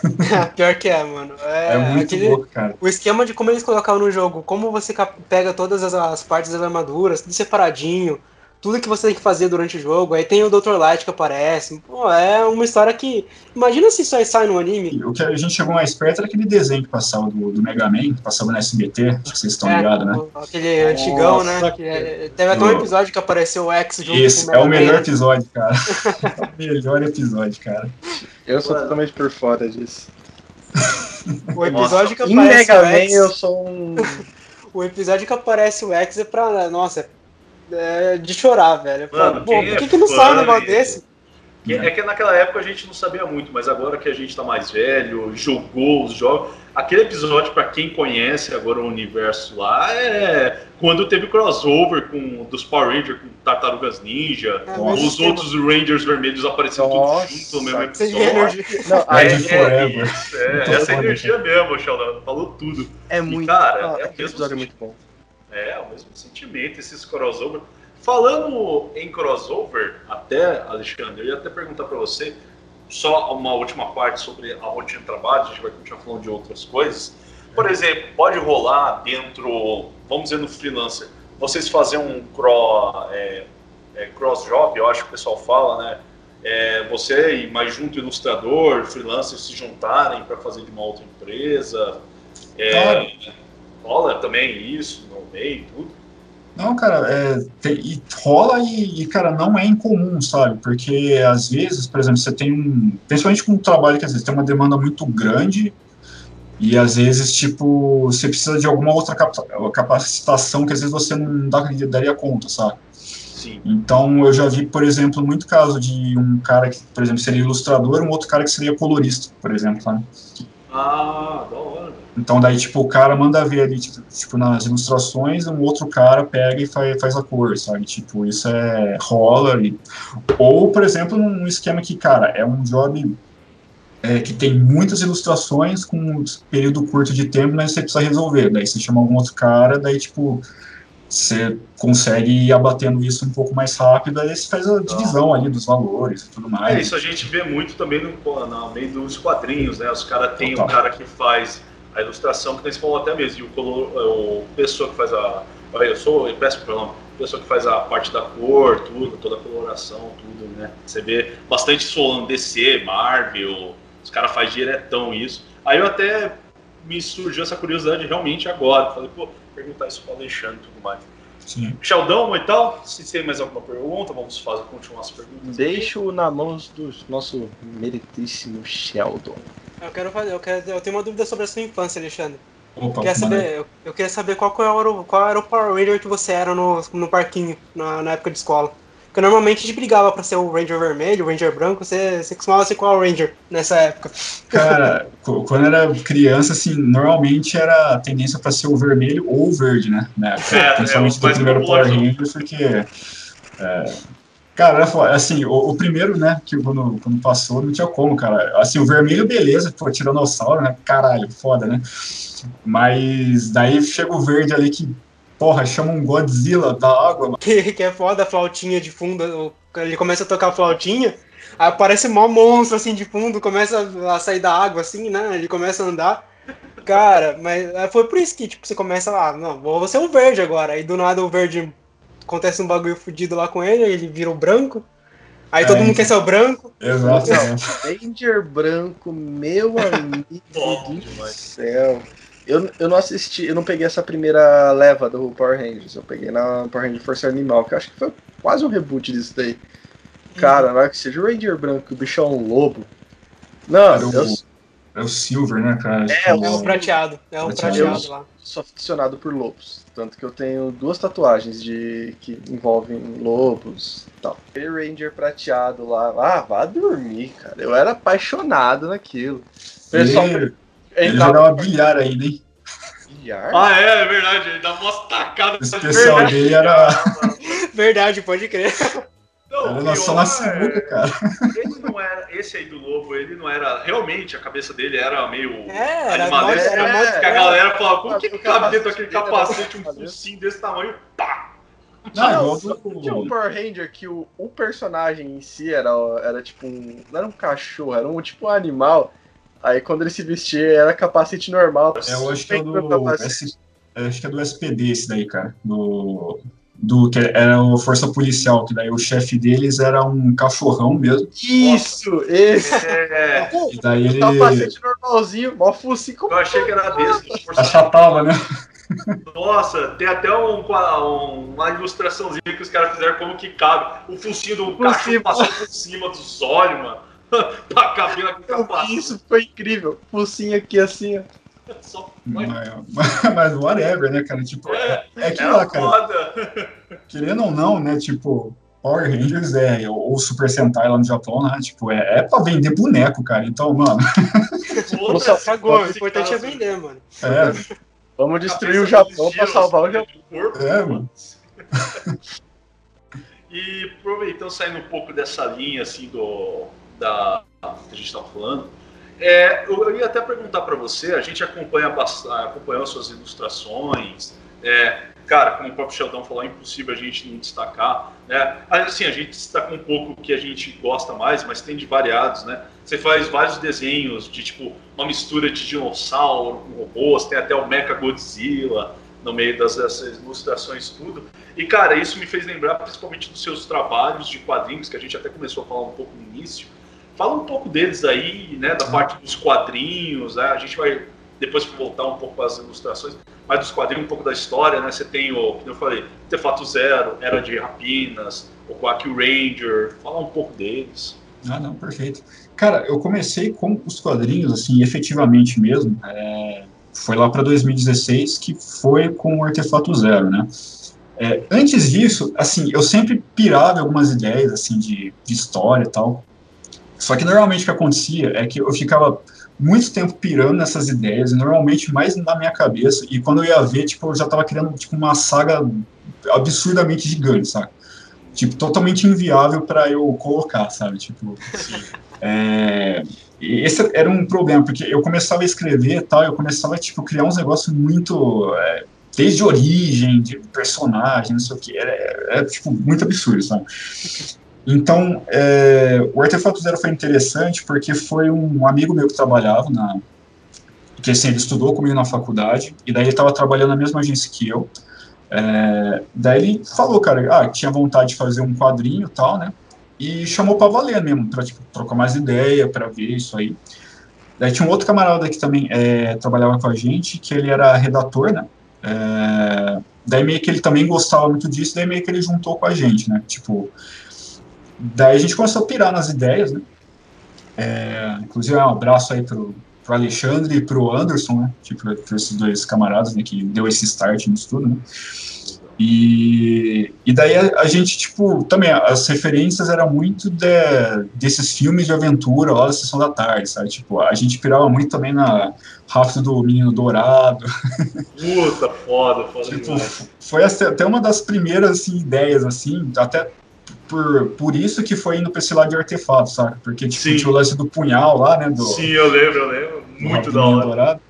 Pior que é, mano. É, é muito aquele, louco, cara. O esquema de como eles colocaram no jogo, como você pega todas as, as partes das armaduras, tudo separadinho, tudo que você tem que fazer durante o jogo. Aí tem o Dr. Light que aparece. Pô, é uma história que. Imagina se isso aí sai no anime. O que a gente chegou mais perto era aquele desenho que passava do, do Mega Man, que passava no SBT, acho que vocês estão é, ligados, né? Aquele Nossa, antigão, né? Que, é, teve até um episódio que apareceu o X junto Esse, com o Mega é o melhor Man, episódio, cara. é o melhor episódio, cara. Eu sou totalmente por fora disso. O episódio Nossa, que aparece em Mega o X, Man eu sou um. o episódio que aparece o X é pra. Nossa, é de chorar, velho. Mano, Pô, por que, é que não sai um negócio desse? É que naquela época a gente não sabia muito, mas agora que a gente tá mais velho, jogou os jogos. Aquele episódio, para quem conhece agora o universo lá, é quando teve crossover com dos Power Rangers com Tartarugas Ninja, é, os outros Rangers vermelhos aparecendo Nossa, tudo junto no mesmo episódio. Não, é, é, é, essa energia mesmo, Sheldon, falou tudo. É muito. E, cara, ah, é episódio é muito bom. É, o mesmo sentimento, esses crossover. Falando em crossover, até, Alexandre, eu ia até perguntar para você, só uma última parte sobre a rotina de trabalho, a gente vai continuar falando de outras coisas. Por exemplo, pode rolar dentro, vamos dizer, no freelancer, vocês fazem um cross, é, é, cross job, eu acho que o pessoal fala, né? É, você e mais junto ilustrador, freelancer se juntarem para fazer de uma outra empresa. É, rola também isso no meio, tudo. Não, cara, é, tem, rola e, e, cara, não é incomum, sabe? Porque às vezes, por exemplo, você tem um. Principalmente com um trabalho que às vezes tem uma demanda muito grande e às vezes, tipo, você precisa de alguma outra capacitação que às vezes você não dá, daria conta, sabe? Sim. Então eu já vi, por exemplo, muito caso de um cara que, por exemplo, seria ilustrador, um outro cara que seria colorista, por exemplo, sabe? Ah, da hora. Então daí, tipo, o cara manda ver ali, tipo, tipo, nas ilustrações, um outro cara pega e faz, faz a cor, sabe? Tipo, isso é rola. E... Ou, por exemplo, num esquema que, cara, é um job é, que tem muitas ilustrações com um período curto de tempo, mas você precisa resolver. Daí você chama algum outro cara, daí, tipo, você consegue ir abatendo isso um pouco mais rápido, aí você faz a divisão ali dos valores e tudo mais. É, isso a gente vê muito também no, no meio dos quadrinhos, né? Os caras têm um cara que faz a ilustração, que você falou até mesmo, e o, color, o pessoa que faz a. Eu sou, eu peço perdão, pessoa que faz a parte da cor, tudo, toda a coloração, tudo, né? Você vê bastante solando DC, Marvel, os caras fazem diretão isso. Aí eu até me surgiu essa curiosidade realmente agora. Falei, pô, perguntar isso para o Alexandre e tudo mais. Sim. Sheldon e tal, se tem mais alguma pergunta, vamos fazer, continuar as perguntas. Deixo na mão do nosso meritíssimo Sheldon. Eu quero fazer, eu, quero, eu tenho uma dúvida sobre a sua infância, Alexandre. Opa, eu, saber, eu, eu, queria saber qual, era o, qual era o Power Ranger que você era no, no parquinho, na, na época de escola. Porque normalmente a gente brigava pra ser o Ranger vermelho, o Ranger branco, você, você costumava ser qual Ranger nessa época? Cara, quando era criança, assim, normalmente era a tendência pra ser o vermelho ou o verde, né? né? É, Principalmente é, do primeiro Power Ranger, porque. É, cara, assim, o, o, primeiro, né, que quando, quando passou, não tinha como, cara. Assim, o vermelho, beleza, pô, tiranossauro, né? Caralho, foda, né? Mas daí chega o verde ali que porra, chama um Godzilla da água, mano. Que, que é foda a flautinha de fundo, ele começa a tocar a flautinha, aí aparece um monstro assim de fundo, começa a sair da água assim, né? Ele começa a andar. Cara, mas é, foi por isso que tipo, você começa lá, não, vou ser o verde agora. Aí do nada o verde acontece um bagulho fudido lá com ele, ele vira o branco. Aí é, todo mundo quer ser o branco. Exatamente. Ranger branco, meu amigo do céu. Eu, eu não assisti, eu não peguei essa primeira leva do Power Rangers. Eu peguei na Power Ranger Força Animal, que acho que foi quase um reboot disso daí. Cara, na hora que seja o Ranger branco, o bicho é um lobo. Não, era o, eu... é o Silver, né, cara? É, é o prateado. É o prateado, prateado lá. Sou aficionado por lobos. Tanto que eu tenho duas tatuagens de que envolvem lobos e tal. Aquele Ranger prateado lá. Ah, vá dormir, cara. Eu era apaixonado naquilo. Pessoal, ele, ele jogava bilhar ainda, hein? Bilhar? Ah, é, é verdade. Ele dá umas tacadas. O especial dele era. verdade, pode crer. Não, era só na sinuca, cara. Ele não era, esse aí do lobo, ele não era, realmente a cabeça dele era meio é, animalesca, era, era, que a galera falava, como que cabe dentro daquele capacete um focinho desse tamanho, pá! Não, não tinha um Power Ranger que o, o personagem em si era, era tipo um. Não era um cachorro, era um tipo um animal. Aí quando ele se vestia era capacete normal. É, eu acho que é do. Acho que é do SPD esse daí, cara. Do do que era a força policial, que daí o chefe deles era um cachorrão mesmo. Isso, esse. É. E daí ele. Capacete normalzinho, mó focinho. Eu achei que era desse. Achatava, né? Nossa, tem até um, um, uma ilustraçãozinha que os caras fizeram como que cabe. O focinho do cachorro passando por cima dos olhos, mano. Pra naquele capacete. Isso foi incrível. Focinho aqui assim, ó. Mas, mas whatever, né, cara? Tipo, é, é, que é lá, cara. Foda. Querendo ou não, né? Tipo, Power Rangers é, ou Super Sentai lá no Japão, né? Tipo, é, é pra vender boneco, cara. Então, mano. Puta, cagou. O importante é vender, mano. É. Vamos destruir o Japão pra salvar o Japão. É, mano. e aproveitando, saindo um pouco dessa linha, assim, do, da, que a gente tava falando, é, eu ia até perguntar para você, a gente acompanha acompanhou suas ilustrações, é, cara, como o próprio Sheldon falou, é impossível a gente não destacar, né? Assim, a gente destaca um pouco o que a gente gosta mais, mas tem de variados, né? Você faz vários desenhos de, tipo, uma mistura de dinossauro com robôs, tem até o Mecha Godzilla no meio das, dessas ilustrações tudo. E, cara, isso me fez lembrar principalmente dos seus trabalhos de quadrinhos, que a gente até começou a falar um pouco no início, Fala um pouco deles aí, né, da parte dos quadrinhos, né? A gente vai depois voltar um pouco as ilustrações, mas dos quadrinhos, um pouco da história, né? Você tem o, como eu falei, Tefato Zero, Era de Rapinas, o Quack Ranger, fala um pouco deles. Ah, não, perfeito. Cara, eu comecei com os quadrinhos, assim, efetivamente mesmo, é, foi lá para 2016, que foi com o Artefato Zero, né? É, antes disso, assim, eu sempre pirava algumas ideias, assim, de, de história e tal, só que normalmente o que acontecia é que eu ficava muito tempo pirando nessas ideias, normalmente mais na minha cabeça, e quando eu ia ver, tipo, eu já estava criando tipo, uma saga absurdamente gigante, sabe? Tipo, totalmente inviável para eu colocar, sabe? Tipo, é, esse era um problema, porque eu começava a escrever tal, eu começava, tipo, criar uns negócios muito... É, desde origem, de personagem, não sei o que, era, era, tipo, muito absurdo, sabe? Então, é, o Artefato Zero foi interessante porque foi um amigo meu que trabalhava na. que assim, ele estudou comigo na faculdade, e daí ele estava trabalhando na mesma agência que eu. É, daí ele falou, cara, ah, tinha vontade de fazer um quadrinho e tal, né? E chamou para valer mesmo, para tipo, trocar mais ideia, para ver isso aí. Daí tinha um outro camarada que também é, trabalhava com a gente, que ele era redator, né? É, daí meio que ele também gostava muito disso, daí meio que ele juntou com a gente, né? Tipo, Daí a gente começou a pirar nas ideias, né? É, inclusive, um abraço aí pro, pro Alexandre e pro Anderson, né? Tipo, esses dois camaradas, né? Que deu esse start nisso tudo, né? E, e daí a, a, gente, tipo, também as referências eram muito de, desses filmes de aventura lá da Sessão da Tarde, sabe? Tipo, a gente pirava muito também na Rápido do Menino Dourado. Puta, foda, foda tipo, demais. Foi até uma das primeiras, assim, ideias, assim, até por, por isso que foi indo pra esse lado de artefato, sabe? Porque tipo, tinha o lance do punhal lá, né? Do, Sim, eu lembro, eu lembro. Muito da hora. Dourado.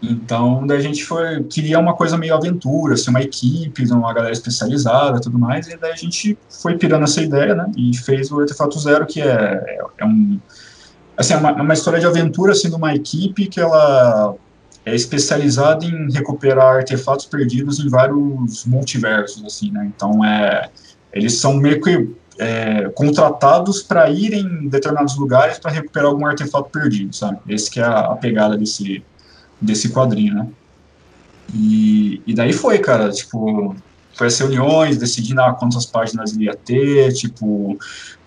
Então, daí a gente foi, queria uma coisa meio aventura, assim, uma equipe, uma galera especializada tudo mais, e daí a gente foi pirando essa ideia, né, e fez o Artefato Zero, que é, é, é um, assim, é uma, é uma história de aventura, assim, de uma equipe que ela é especializada em recuperar artefatos perdidos em vários multiversos, assim, né, então é, eles são meio que é, contratados para ir em determinados lugares para recuperar algum artefato perdido, sabe? Esse que é a, a pegada desse, desse quadrinho, né? E, e daí foi, cara, tipo, foi as reuniões, decidindo ah, quantas páginas ia ter, tipo,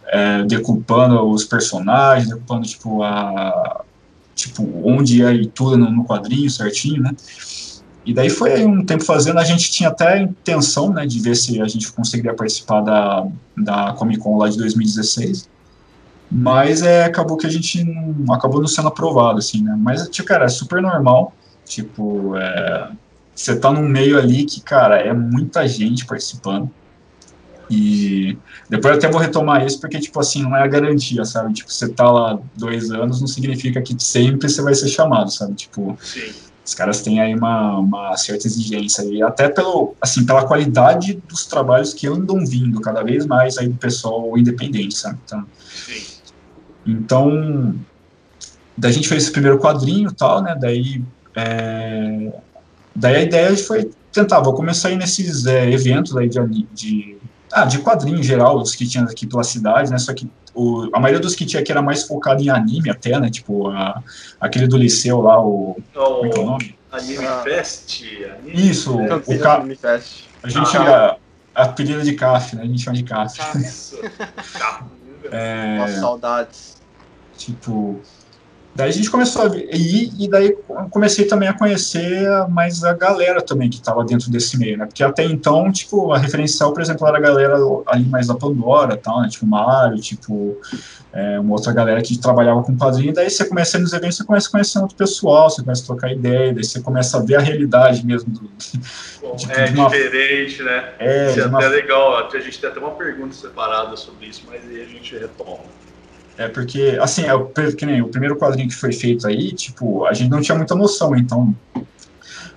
é, decupando os personagens, decupando, tipo, a, tipo, onde ia e tudo no, no quadrinho certinho, né? E daí foi um tempo fazendo, a gente tinha até a intenção, né, de ver se a gente conseguiria participar da, da Comic Con lá de 2016, mas é, acabou que a gente não, acabou não sendo aprovado, assim, né, mas, tipo, cara, é super normal, tipo, é, você tá num meio ali que, cara, é muita gente participando, e depois eu até vou retomar isso, porque, tipo assim, não é a garantia, sabe? Tipo, você tá lá dois anos, não significa que sempre você vai ser chamado, sabe? Tipo, Sim. Os caras têm aí uma, uma certa exigência, e até pelo, assim, pela qualidade dos trabalhos que andam vindo cada vez mais aí do pessoal independente, sabe? Então, então daí a gente fez esse primeiro quadrinho e tal, né? Daí, é, daí a ideia foi tentar, vou começar aí nesses é, eventos aí de, de ah, de quadrinho em geral, os que tinha aqui pela cidade, né? Só que o, a maioria dos que tinha aqui era mais focado em anime até, né? Tipo, a, aquele do liceu lá, o. Oh, como é que é o nome? Anime ah. Fest? Anime Isso, o, o Ca... Anime Fest. A gente ah. a, apelido de CAF, né? A gente chama de CAF. é, Nossa, saudades. Tipo, Daí a gente começou a ir, e daí comecei também a conhecer mais a galera também que estava dentro desse meio, né? Porque até então, tipo, a referencial, por exemplo, era a galera ali mais da Pandora, tal, né? Tipo, Mário, tipo, é, uma outra galera que trabalhava com quadrinho, e daí você começa nos eventos, você começa a conhecer outro pessoal, você começa a trocar ideia, daí você começa a ver a realidade mesmo do... Bom, tipo, é uma... diferente, né? É, Isso é uma... até legal, a gente tem até uma pergunta separada sobre isso, mas aí a gente retoma. É porque, assim, é o, que nem o primeiro quadrinho que foi feito aí, tipo, a gente não tinha muita noção, então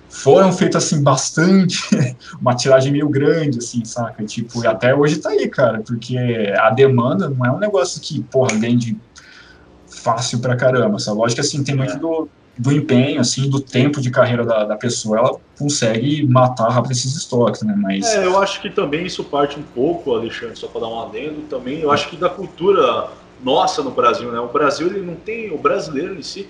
foram feitos, assim, bastante, uma tiragem meio grande, assim, saca? Tipo, e até hoje tá aí, cara, porque a demanda não é um negócio que, porra, vende fácil pra caramba, sabe? Lógico que, assim, tem muito é. do, do empenho, assim, do tempo de carreira da, da pessoa, ela consegue matar rápido esses estoques, né? Mas... É, eu acho que também isso parte um pouco, Alexandre, só para dar um adendo, também, eu acho que da cultura nossa no Brasil, né? O Brasil ele não tem o brasileiro em si.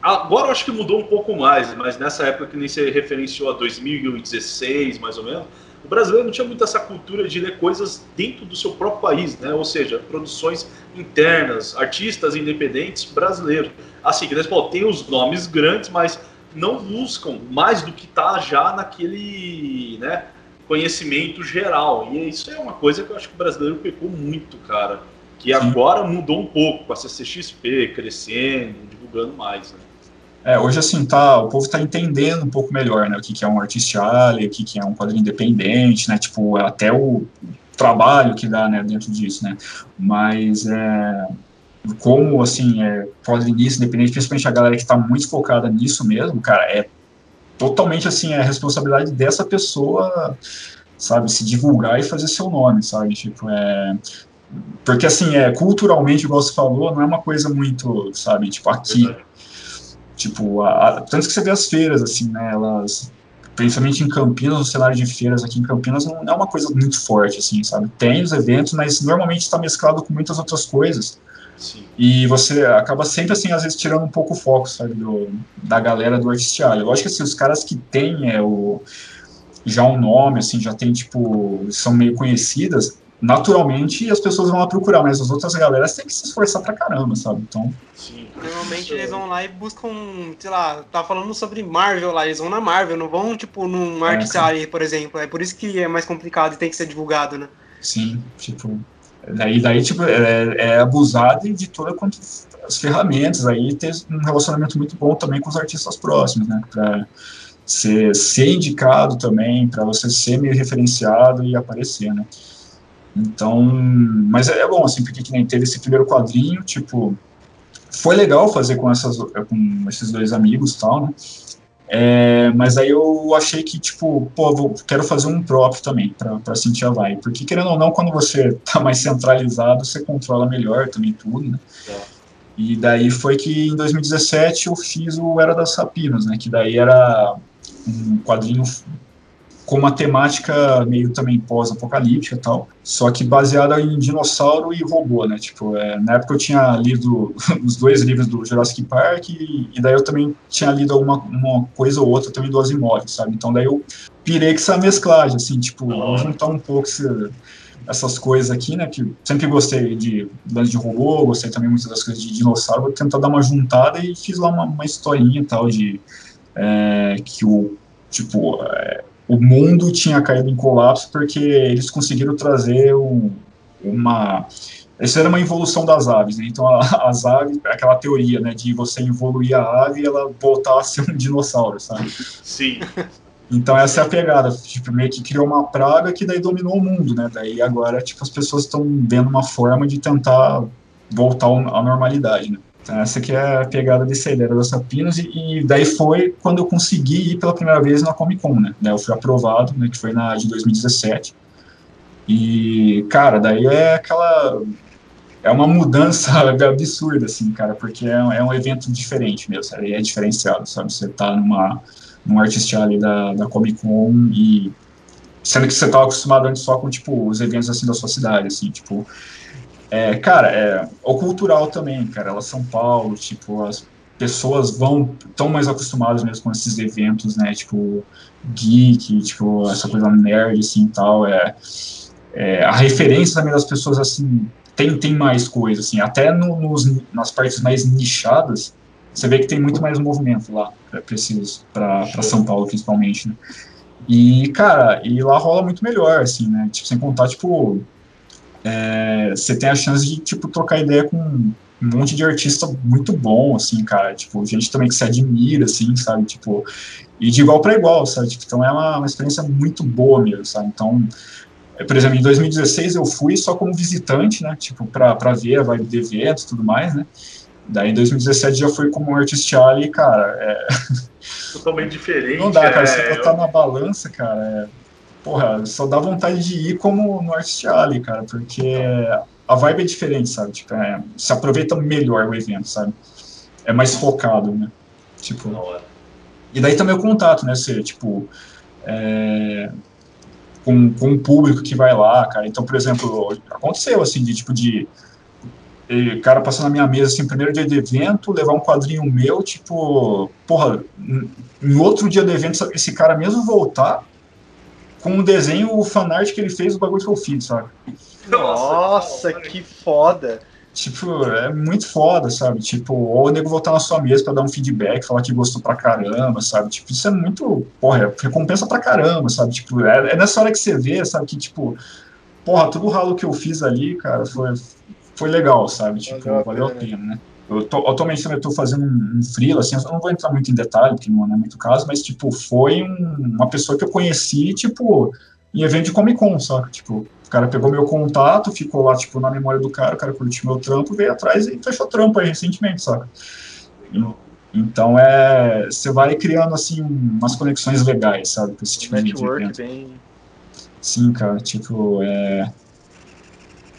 Agora eu acho que mudou um pouco mais, mas nessa época que nem se referenciou a 2016, mais ou menos, o brasileiro não tinha muito essa cultura de ler coisas dentro do seu próprio país, né? Ou seja, produções internas, artistas independentes brasileiros. Assim, que eles tem os nomes grandes, mas não buscam mais do que está já naquele, né, conhecimento geral. E isso é uma coisa que eu acho que o brasileiro pecou muito, cara que agora mudou um pouco com a CCXP crescendo, divulgando mais. Né? É, hoje assim, tá, o povo está entendendo um pouco melhor, né, o que, que é um artistiale, o que, que é um quadrinho independente, né, tipo, até o trabalho que dá, né, dentro disso, né, mas é, como, assim, é, quadrinista independente, principalmente a galera que está muito focada nisso mesmo, cara, é totalmente, assim, é a responsabilidade dessa pessoa, sabe, se divulgar e fazer seu nome, sabe, tipo, é, porque, assim, é, culturalmente, igual você falou, não é uma coisa muito, sabe, tipo, aqui. Tipo, a, a, tanto que você vê as feiras, assim, né, elas, principalmente em Campinas, o cenário de feiras aqui em Campinas não é uma coisa muito forte, assim, sabe? Tem os eventos, mas normalmente está mesclado com muitas outras coisas. Sim. E você acaba sempre, assim, às vezes tirando um pouco o foco, sabe, do, da galera do artistiário. Lógico que, assim, os caras que têm é, o, já um nome, assim, já tem, tipo, são meio conhecidas, naturalmente as pessoas vão lá procurar, mas as outras galeras têm que se esforçar pra caramba, sabe? Então. Sim. Normalmente eles vão lá e buscam, sei lá, tá falando sobre Marvel lá, eles vão na Marvel, não vão, tipo, num é, Artisari, por exemplo. É por isso que é mais complicado e tem que ser divulgado, né? Sim, tipo. Daí, daí tipo, é, é abusado de toda quanto as ferramentas, aí ter um relacionamento muito bom também com os artistas próximos, né? Pra ser, ser indicado também, para você ser meio referenciado e aparecer, né? Então, mas é, é bom, assim, porque que nem teve esse primeiro quadrinho, tipo, foi legal fazer com, essas, com esses dois amigos e tal, né? É, mas aí eu achei que, tipo, pô, vou, quero fazer um próprio também, para sentir a vibe. Porque, querendo ou não, quando você tá mais centralizado, você controla melhor também tudo, né? É. E daí foi que em 2017 eu fiz o Era das Rapinas, né? Que daí era um quadrinho com uma temática meio também pós-apocalíptica e tal, só que baseada em dinossauro e robô, né? Tipo, é, na época eu tinha lido os dois livros do Jurassic Park e, e daí eu também tinha lido alguma uma coisa ou outra também do Asimov, sabe? Então daí eu pirei com essa mescalagem, assim, tipo, vamos juntar um pouco esse, essas coisas aqui, né, que sempre gostei de de robô, gostei também muitas das coisas de dinossauro, vou tentar dar uma juntada e fiz lá uma, uma historinha tal de é, que o, tipo, é, o mundo tinha caído em colapso porque eles conseguiram trazer um, uma isso era uma evolução das aves, né? Então, a, as aves, aquela teoria, né, de você evoluir a ave e ela voltar a ser um dinossauro, sabe? Sim. Então, essa é a pegada. Tipo, meio que criou uma praga que daí dominou o mundo, né? Daí agora, tipo, as pessoas estão vendo uma forma de tentar voltar à normalidade, né? Essa que é a pegada desse ideia das sapinas e, e, daí foi quando eu consegui ir pela primeira vez na Comic Con, né? Eu fui aprovado, né, que foi na de 2017. E, cara, daí é aquela é uma mudança absurda, assim, cara, porque é, é um evento diferente mesmo, sabe? é diferenciado, sabe? Você tá numa, num artist ali da, da Comic Con e sendo que você estava acostumado antes só com, tipo, os eventos, assim, da sua cidade, assim, tipo, é, cara, é, o cultural também, cara, ela São Paulo, tipo, as pessoas vão, tão mais acostumadas mesmo com esses eventos, né, tipo, geek, tipo, essa coisa nerd, assim, e tal, é, é, a referência também das pessoas, assim, tem, tem mais coisa, assim, até no, nos, nas partes mais nichadas, você vê que tem muito mais movimento lá, é preciso, para São Paulo, principalmente, né? E, cara, e lá rola muito melhor, assim, né? Tipo, sem contar, tipo, é, você tem a chance de, tipo, trocar ideia com um monte de artista muito bom, assim, cara, tipo, gente também que se admira, assim, sabe, tipo, e de igual para igual, sabe, tipo, então é uma, uma experiência muito boa mesmo, sabe, então, por exemplo, em 2016 eu fui só como visitante, né, tipo, para ver a vibe do evento e tudo mais, né, daí em 2017 já fui como artistial e, cara, é... Totalmente diferente. Não dá, cara, é... você botar na balança, cara, é... porra, só dá vontade de ir como no artistial, cara, porque a vibe é diferente, sabe, tipo, é... se aproveita melhor o evento, sabe, é mais focado, né, tipo... E daí também o contato, né, você, tipo, é, com, com o público que vai lá, cara. Então, por exemplo, aconteceu assim, de tipo de e, cara passando na minha mesa, assim, primeiro dia de evento, levar um quadrinho meu, tipo, porra, em outro dia do evento, esse cara mesmo voltar com um desenho, o fanart que ele fez, o bagulho que eu fiz, sabe? Nossa, que foda! Tipo, é muito foda, sabe? Tipo, ou o nego voltar na sua mesa pra dar um feedback, falar que gostou pra caramba, sabe? Tipo, isso é muito, porra, é recompensa pra caramba, sabe? Tipo, é, é nessa hora que você vê, sabe? Que, tipo, porra, todo o ralo que eu fiz ali, cara, foi, foi legal, sabe? Tipo, valeu, valeu a pena, né? Eu tô, atualmente também estou fazendo um, um freela, assim, eu não vou entrar muito em detalhe, porque não é muito caso, mas, tipo, foi um, uma pessoa que eu conheci, tipo, em evento de Comic Con, sabe? Tipo, o cara pegou meu contato, ficou lá, tipo, na memória do cara, o cara curtiu meu trampo, veio atrás e fechou trampo aí recentemente, sabe? Então, é, você vai criando, assim, umas conexões legais, sabe, com esse tipo Network de evento. bem... Sim, cara, tipo, é...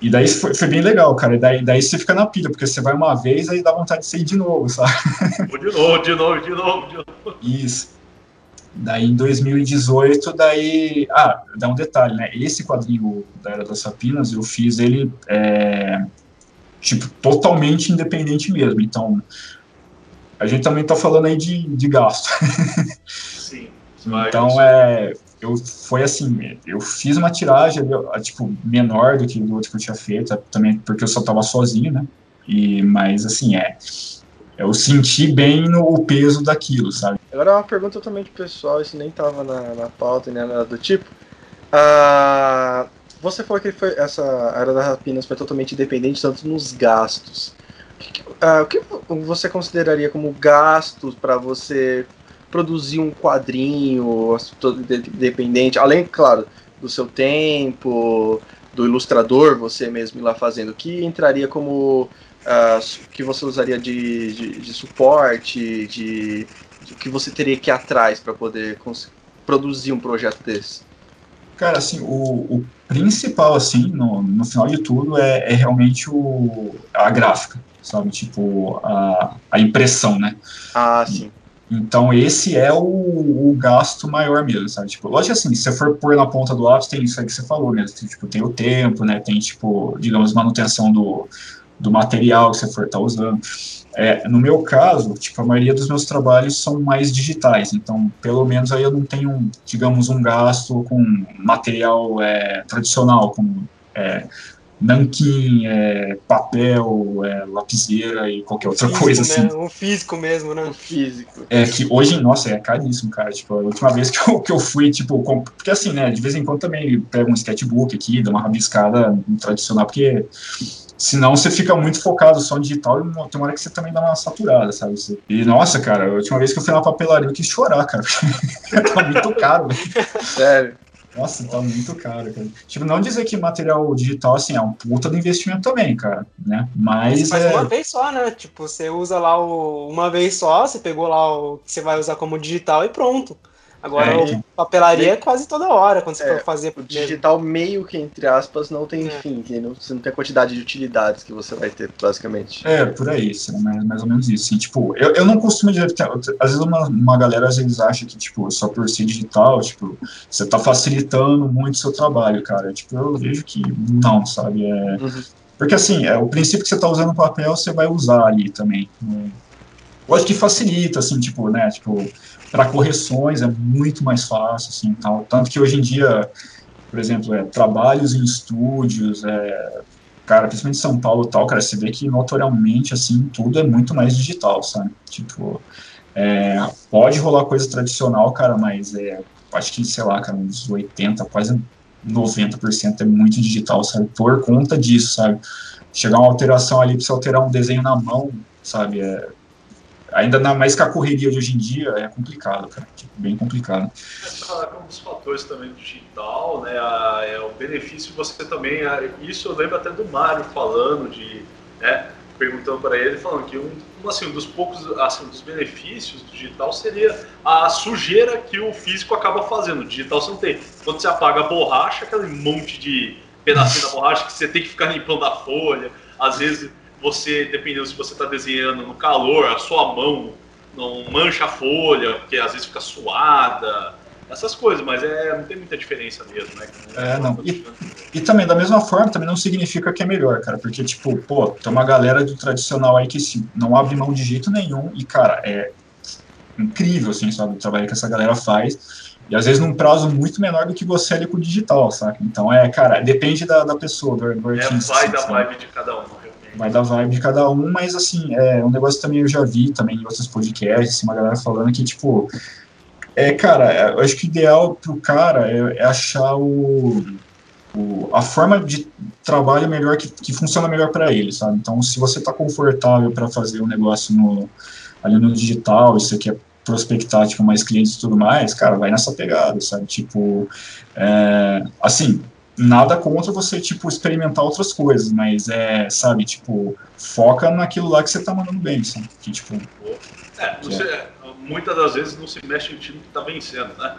E daí foi, foi, bem legal, cara. E daí, daí você fica na pilha, porque você vai uma vez, aí dá vontade de sair de novo, sabe? De novo, de novo, de novo, de novo. Isso. Daí em 2018, daí. Ah, dá um detalhe, né? Esse quadrinho da Era das Sapinas, eu fiz ele é, tipo, totalmente independente mesmo. Então, a gente também tá falando aí de, de gasto. Sim. então, é, eu, foi assim, eu fiz uma tiragem, tipo, menor do que do outro que eu tinha feito, também porque eu só tava sozinho, né? E, mas, assim, é eu senti bem no o peso daquilo, sabe? Agora uma pergunta totalmente pessoal, isso nem tava na, na pauta nem nada do tipo. Ah, você falou que foi, essa área das rapinas foi totalmente independente, tanto nos gastos. O que, ah, o que você consideraria como gastos para você produzir um quadrinho todo independente, além, claro, do seu tempo, do ilustrador, você mesmo ir lá fazendo, que entraria como uh, que você usaria de, de, de suporte, de, de, que você teria que ir atrás para poder produzir um projeto desse? Cara, assim, o, o principal, assim, no, no final de tudo, é, é realmente o, a gráfica, sabe? Tipo, a, a impressão, né? Ah, sim. Então, esse é o, o, gasto maior mesmo, sabe? Tipo, lógico assim, se você for pôr na ponta do lápis, tem isso aí que você falou mesmo. Tem, tipo, tem o tempo, né? Tem, tipo, digamos, manutenção do, do material que você for estar tá usando. É, no meu caso, tipo, a maioria dos meus trabalhos são mais digitais, então, pelo menos aí eu não tenho, digamos, um gasto com material é, tradicional, como é, nanquim, é, papel, é, lapiseira e qualquer outra físico, coisa assim. Né? Um físico mesmo, né? Um físico. É que hoje, nossa, é caríssimo, cara. Tipo, a última vez que eu, que eu fui, tipo, porque assim, né, de vez em quando também pego um sketchbook aqui, dou uma rabiscada tradicional, porque senão você fica muito focado só no digital e tem uma hora que você também dá uma saturada, sabe? E nossa, cara, a última vez que eu fui na papelaria eu quis chorar, cara. tá muito caro, velho. Sério. Nossa, tá muito caro, cara. Tipo, não dizer que material digital, assim, é um puta do investimento também, cara, né? Mas. Faz é... uma vez só, né? Tipo, você usa lá o... uma vez só, você pegou lá o que você vai usar como digital e pronto. Agora, é, então. papelaria é quase toda hora, quando você é, for fazer. O digital meio que, entre aspas, não tem é. fim, que não, você não tem a quantidade de utilidades que você vai ter, basicamente. É, por aí, mais, mais ou menos isso. Assim, tipo, eu, eu não costumo às vezes uma, uma galera às vezes acha que, tipo, só por ser digital, tipo, você tá facilitando muito o seu trabalho, cara. Tipo, eu vejo que não, sabe? É, uhum. Porque assim, é, o princípio que você tá usando papel, você vai usar ali também. Né? Lógico que facilita, assim, tipo, né, tipo, para correções é muito mais fácil, assim, tal. Tanto que hoje em dia, por exemplo, é, trabalhos em estúdios, é, cara, principalmente em São Paulo tal, cara, você vê que notoriamente, assim, tudo é muito mais digital, sabe? Tipo, é, pode rolar coisa tradicional, cara, mas é, acho que, sei lá, cara, uns 80, quase 90% é muito digital, sabe? Por conta disso, sabe? Chegar uma alteração ali, precisa alterar um desenho na mão, sabe? É, ainda mais com a correria de hoje em dia, é complicado, cara. Tipo, bem complicado. Um dos fatores também digital, né? A, é o benefício você também. A, isso eu lembro até do Mário falando de. Né, perguntando para ele, falando que um, assim, um dos poucos assim, dos benefícios do digital seria a sujeira que o físico acaba fazendo. O digital você não tem. Quando você apaga a borracha, aquele monte de pedacinho da borracha que você tem que ficar limpando a folha. Às vezes você, dependendo se você está desenhando no calor, a sua mão não mancha a folha, porque às vezes fica suada, essas coisas, mas é, não tem muita diferença mesmo, né? É, não. E, e, também, da mesma forma, também não significa que é melhor, cara, porque, tipo, pô, tem uma galera do tradicional aí que se não abre mão de jeito nenhum, e, cara, é incrível, assim, sabe, o trabalho que essa galera faz, e às vezes num prazo muito menor do que você ali com o digital, sabe? Então, é, cara, depende da, da pessoa, do, do é, artista. É, vai assim, da vibe de cada um, né? Vai da vibe de cada um, mas assim, é um negócio também eu já vi também em outros podcasts, assim, uma galera falando que, tipo, é, cara, é, eu acho que o ideal pro cara é, é achar o, o, a forma de trabalho melhor que, que funciona melhor para ele, sabe? Então, se você tá confortável para fazer um negócio no, ali no digital, e você quer prospectar, tipo, mais clientes e tudo mais, cara, vai nessa pegada, sabe? Tipo, é, assim, nada contra você, tipo, experimentar outras coisas, mas é, sabe, tipo, foca naquilo lá que você tá mandando bem, sabe? Que, tipo. É, você, é. muitas das vezes não se mexe em time que tá vencendo, né?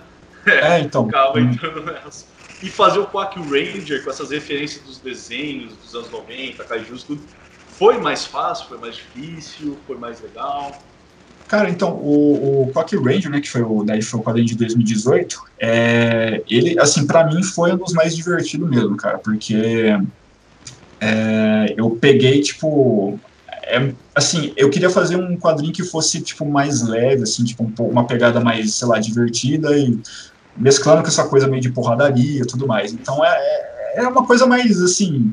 É, então. Acaba hum. entrando nessa. E fazer o Quack Ranger com essas referências dos desenhos dos anos 90, Kaijus, tudo. Foi mais fácil, foi mais difícil, foi mais legal. Cara, então, o, o Quack Ranger, né, que foi o, daí foi o quadrinho de 2018, é, ele, assim, para mim foi um dos mais divertidos mesmo, cara, porque é, eu peguei, tipo, é, assim, eu queria fazer um quadrinho que fosse, tipo, mais leve, assim, tipo, um, uma pegada mais, sei lá, divertida e mesclando com essa coisa meio de porradaria e tudo mais. Então, é, é, é uma coisa mais, assim,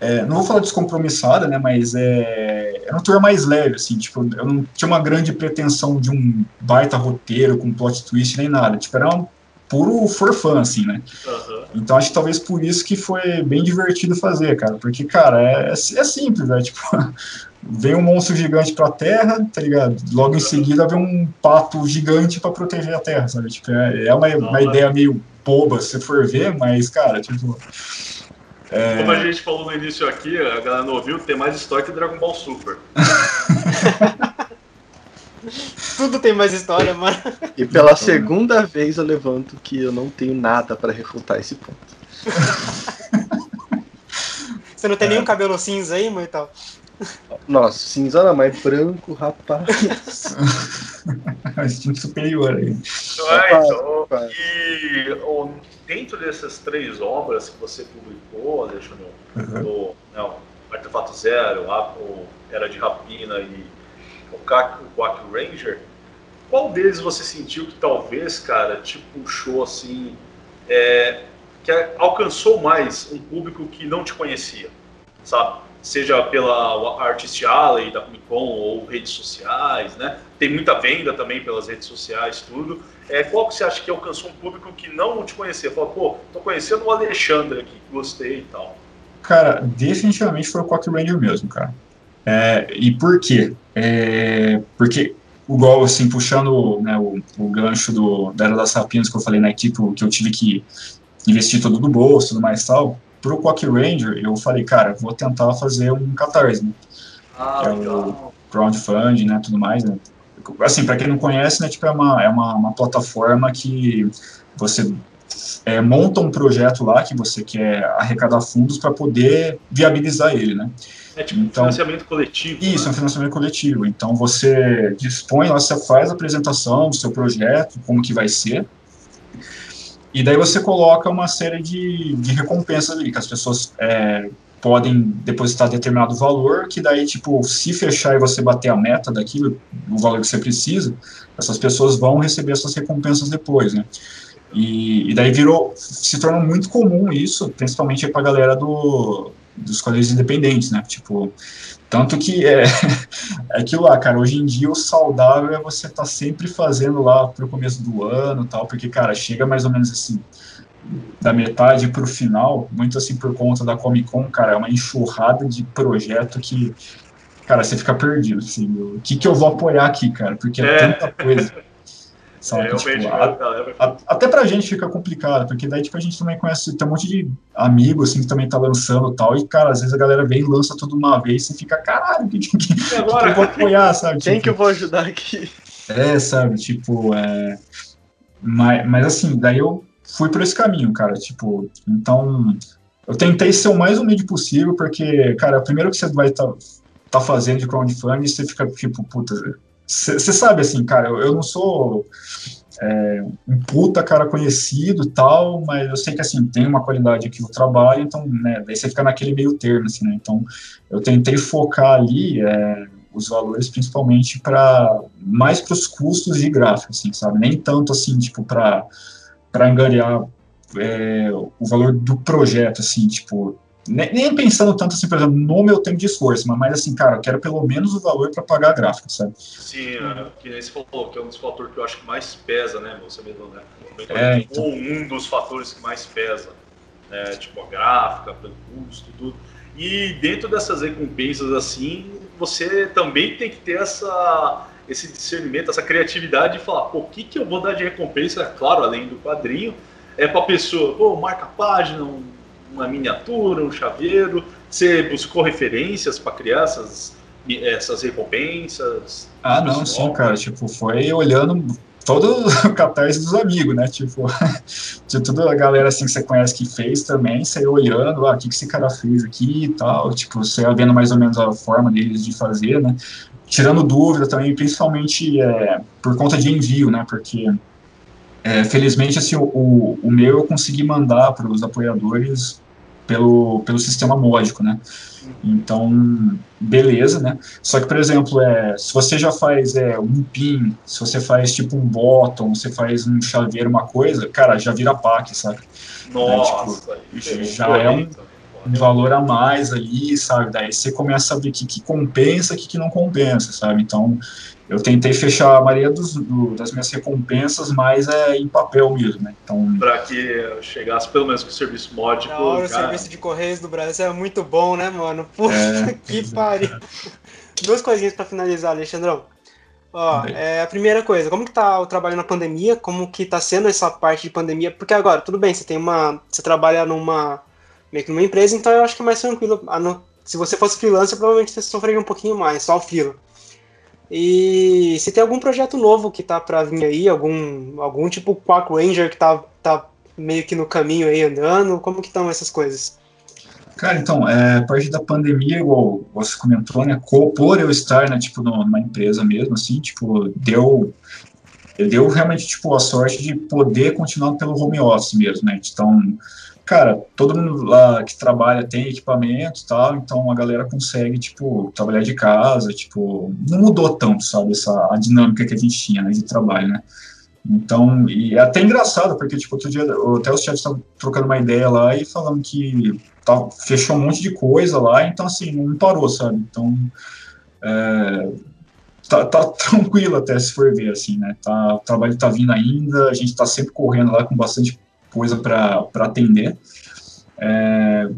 é, não vou falar descompromissada, né, mas é, era um tour mais leve, assim, tipo, eu não tinha uma grande pretensão de um baita roteiro com plot twist nem nada, tipo, era um puro forfã, assim, né. Uhum. Então acho que talvez por isso que foi bem divertido fazer, cara, porque, cara, é, é, é simples, né, tipo, vem um monstro gigante pra Terra, tá ligado? Logo em seguida vem um pato gigante para proteger a Terra, sabe, tipo, é, é uma, uma ideia meio boba, se for ver, mas, cara, tipo é... Como a gente falou no início aqui, a galera não ouviu, tem mais história que Dragon Ball Super. Tudo tem mais história, mano. E pela segunda vez eu levanto que eu não tenho nada para refutar esse ponto. Você não tem é. nenhum cabelo cinza aí, Moital? Nossa, cinza não, mas branco, rapaz. Instinto superior aí. É, então, e dentro dessas três obras que você publicou, Alexandre, uhum. do não, Artefato Zero, o Era de Rapina e o Quack, o Quack Ranger, qual deles você sentiu que talvez, cara, te puxou assim, é, que alcançou mais um público que não te conhecia, sabe? Seja pela Artist Alley da Comic Con ou redes sociais, né? Tem muita venda também pelas redes sociais, tudo. É, qual que você acha que alcançou um público que não te conhecia? Falou, pô, tô conhecendo o Alexandre aqui, gostei e tal. Cara, definitivamente foi o Cock Ranger mesmo, cara. É, e por quê? É, porque, igual, assim, puxando né, o, o, gancho do, da Era das Sapiens que eu falei na né, equipe, que eu tive que investir todo do bolso, tudo mais tal, pro Cock Ranger, eu falei, cara, vou tentar fazer um catarse, né? Ah, que é o crowdfunding, né, tudo mais, né? Assim, para quem não conhece, né, tipo, é uma, é uma, uma plataforma que você é, monta um projeto lá que você quer arrecadar fundos para poder viabilizar ele, né? É tipo então, um financiamento coletivo. Isso, né? um financiamento coletivo. Então você dispõe, lá, você faz a apresentação do seu projeto, como que vai ser, e daí você coloca uma série de, de recompensas ali, que as pessoas é, podem depositar determinado valor, que daí, tipo, se fechar e você bater a meta daquilo, o valor que você precisa, essas pessoas vão receber essas recompensas depois, né? E, e daí virou, se tornou muito comum isso, principalmente para a galera do, dos colégios independentes, né? Tipo, tanto que é, é aquilo lá, cara, hoje em dia o saudável é você estar tá sempre fazendo lá pro começo do ano tal, porque, cara, chega mais ou menos assim, da metade para o final, muito assim por conta da Comic Con, cara, é uma enxurrada de projeto que, cara, você fica perdido, assim, o que que eu vou apoiar aqui, cara, porque é, é. tanta coisa. Sabe? É, tipo, a, a, até pra gente fica complicado, porque daí tipo, a gente também conhece, tem um monte de amigos assim, que também tá lançando tal, e cara, às vezes a galera vem e lança tudo uma vez e fica, caralho, que, que, que, agora? que eu vou apoiar, sabe? Quem tipo, que eu vou ajudar aqui? É, sabe, tipo, é... Mas, mas assim, daí eu fui por esse caminho, cara, tipo, então eu tentei ser o mais humilde possível, porque, cara, primeiro que você vai estar tá, tá fazendo de crowdfunding, você fica tipo, puta, você sabe, assim, cara, eu, eu não sou é, um puta cara conhecido tal, mas eu sei que, assim, tem uma qualidade aqui no trabalho, então, né, daí você fica naquele meio termo, assim, né, então eu tentei focar ali é, os valores principalmente para mais para os custos de gráfico, assim, sabe, nem tanto, assim, tipo, para angariar é, o valor do projeto, assim, tipo, nem, pensando tanto assim, por exemplo, no meu tempo de esforço, mas, mas assim, cara, eu quero pelo menos o valor para pagar a gráfica, sabe? Sim, é, que nem você falou, que é um dos fatores que eu acho que mais pesa, né? Você mesmo, né? É, então... um dos fatores que mais pesa, né? Tipo, a gráfica, pelo custo, tudo. E dentro dessas recompensas, assim, você também tem que ter essa, esse discernimento, essa criatividade de falar, pô, o que, que eu vou dar de recompensa, claro, além do quadrinho, é para a pessoa, pô, marca a página, um uma miniatura, um chaveiro? Você buscou referências para criar essas, essas recompensas? Ah, não, sim, cara. Tipo, foi olhando todo o catarse dos amigos, né? Tipo, de toda a galera assim que você conhece que fez também, você olhando, ah, o que, que esse cara fez aqui e tal, tipo, você vendo mais ou menos a forma deles de fazer, né? Tirando dúvida também, principalmente é, por conta de envio, né? Porque é, felizmente assim, o, o meu eu consegui mandar para os apoiadores pelo, pelo sistema módico, né? Então, beleza, né? Só que, por exemplo, é, se você já faz é, um pin, se você faz tipo um bottom, você faz um chaveiro, uma coisa, cara, já vira pack, sabe? Nossa, né? tipo, já é um, um, valor a mais ali, sabe? Daí você começa a ver o que, que compensa o que, que não compensa, sabe? Então, eu tentei fechar a maioria dos, do, das minhas recompensas, mas é em papel mesmo, né? Então... Para que chegasse pelo menos com o serviço hora, cara... o serviço de Correios do Brasil é muito bom, né, mano? Puta é, que pariu. Duas coisinhas para finalizar, Alexandrão. Ó, é, a primeira coisa, como que tá o trabalho na pandemia? Como que tá sendo essa parte de pandemia? Porque agora, tudo bem, você tem uma. Você trabalha numa. meio que numa empresa, então eu acho que é mais tranquilo. Se você fosse freelancer, provavelmente você sofreria um pouquinho mais, só o fila. E se tem algum projeto novo que tá para vir aí, algum, algum tipo Quack Ranger que tá, tá meio que no caminho aí andando, como que estão essas coisas? Cara, então, é, a partir da pandemia, igual você comentou, né, por eu estar, né, tipo, numa empresa mesmo, assim, tipo, deu, deu realmente, tipo, a sorte de poder continuar pelo home office mesmo, né, então, cara, todo mundo lá que trabalha tem equipamento e tal, então a galera consegue, tipo, trabalhar de casa, tipo, não mudou tanto, sabe, essa, a dinâmica que a gente tinha, né, de trabalho, né. Então, e é até engraçado, porque, tipo, outro dia, até os chefes estavam trocando uma ideia lá e falando que tá, fechou um monte de coisa lá, então, assim, não parou, sabe? Então, é, tá, tá tranquilo até se for ver, assim, né? Tá, o trabalho tá vindo ainda, a gente tá sempre correndo lá com bastante coisa para atender. É,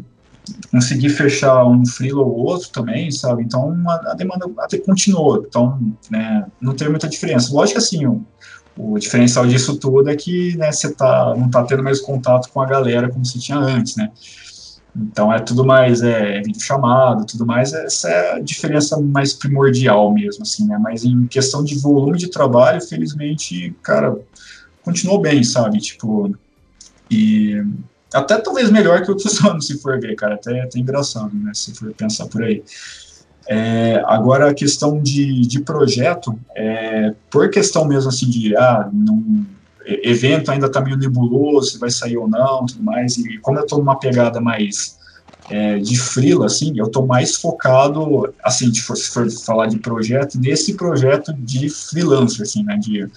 conseguir fechar um freelo ou outro também, sabe? Então a, a demanda até continuou. Então, né, não tem muita diferença. Lógico que assim, o, o diferencial disso tudo é que né, você tá, não está tendo mais contato com a galera como você tinha antes, né? Então é tudo mais é, vídeo chamado, tudo mais. Essa é a diferença mais primordial mesmo, assim, né? Mas em questão de volume de trabalho, felizmente, cara, continuou bem, sabe? Tipo, e até talvez melhor que outros anos, se for ver, cara. Até, até engraçado, né? Se for pensar por aí. É, agora, a questão de, de projeto, é, por questão mesmo assim de, ah, não, evento ainda está meio nebuloso, se vai sair ou não, tudo mais, e como eu estou numa pegada mais é, de freela, assim, eu estou mais focado, assim, se for, se for falar de projeto, nesse projeto de freelancer, assim, né, de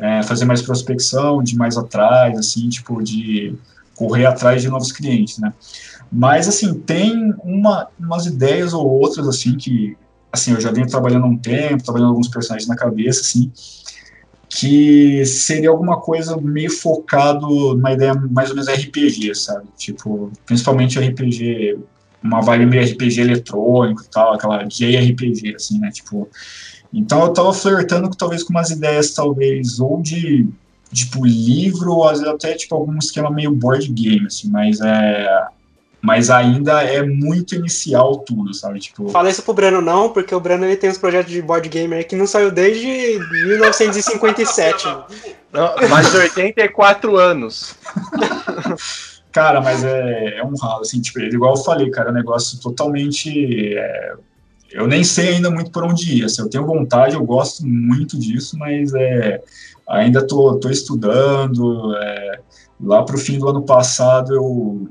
é, fazer mais prospecção, de mais atrás, assim, tipo, de correr atrás de novos clientes, né? Mas, assim, tem uma, umas ideias ou outras, assim, que, assim, eu já venho trabalhando há um tempo, trabalhando alguns personagens na cabeça, assim, que seria alguma coisa meio focado numa ideia mais ou menos RPG, sabe? Tipo, principalmente RPG, uma vibe meio RPG eletrônico e tal, aquela JRPG, assim, né? Tipo, então eu tava flertando com, talvez com umas ideias, talvez, ou de tipo livro, ou até tipo algum esquema meio board game, assim, mas é mas ainda é muito inicial tudo, sabe? Tipo... Fala isso pro Breno não, porque o Breno ele tem uns projetos de board game aí que não saiu desde 1957. não, mais de 84 anos. cara, mas é, é um ralo, assim, tipo, igual eu falei, cara, é um negócio totalmente... É, eu nem sei ainda muito por onde ir, assim, eu tenho vontade, eu gosto muito disso, mas é ainda tô, tô estudando. É, lá para o fim do ano passado, eu,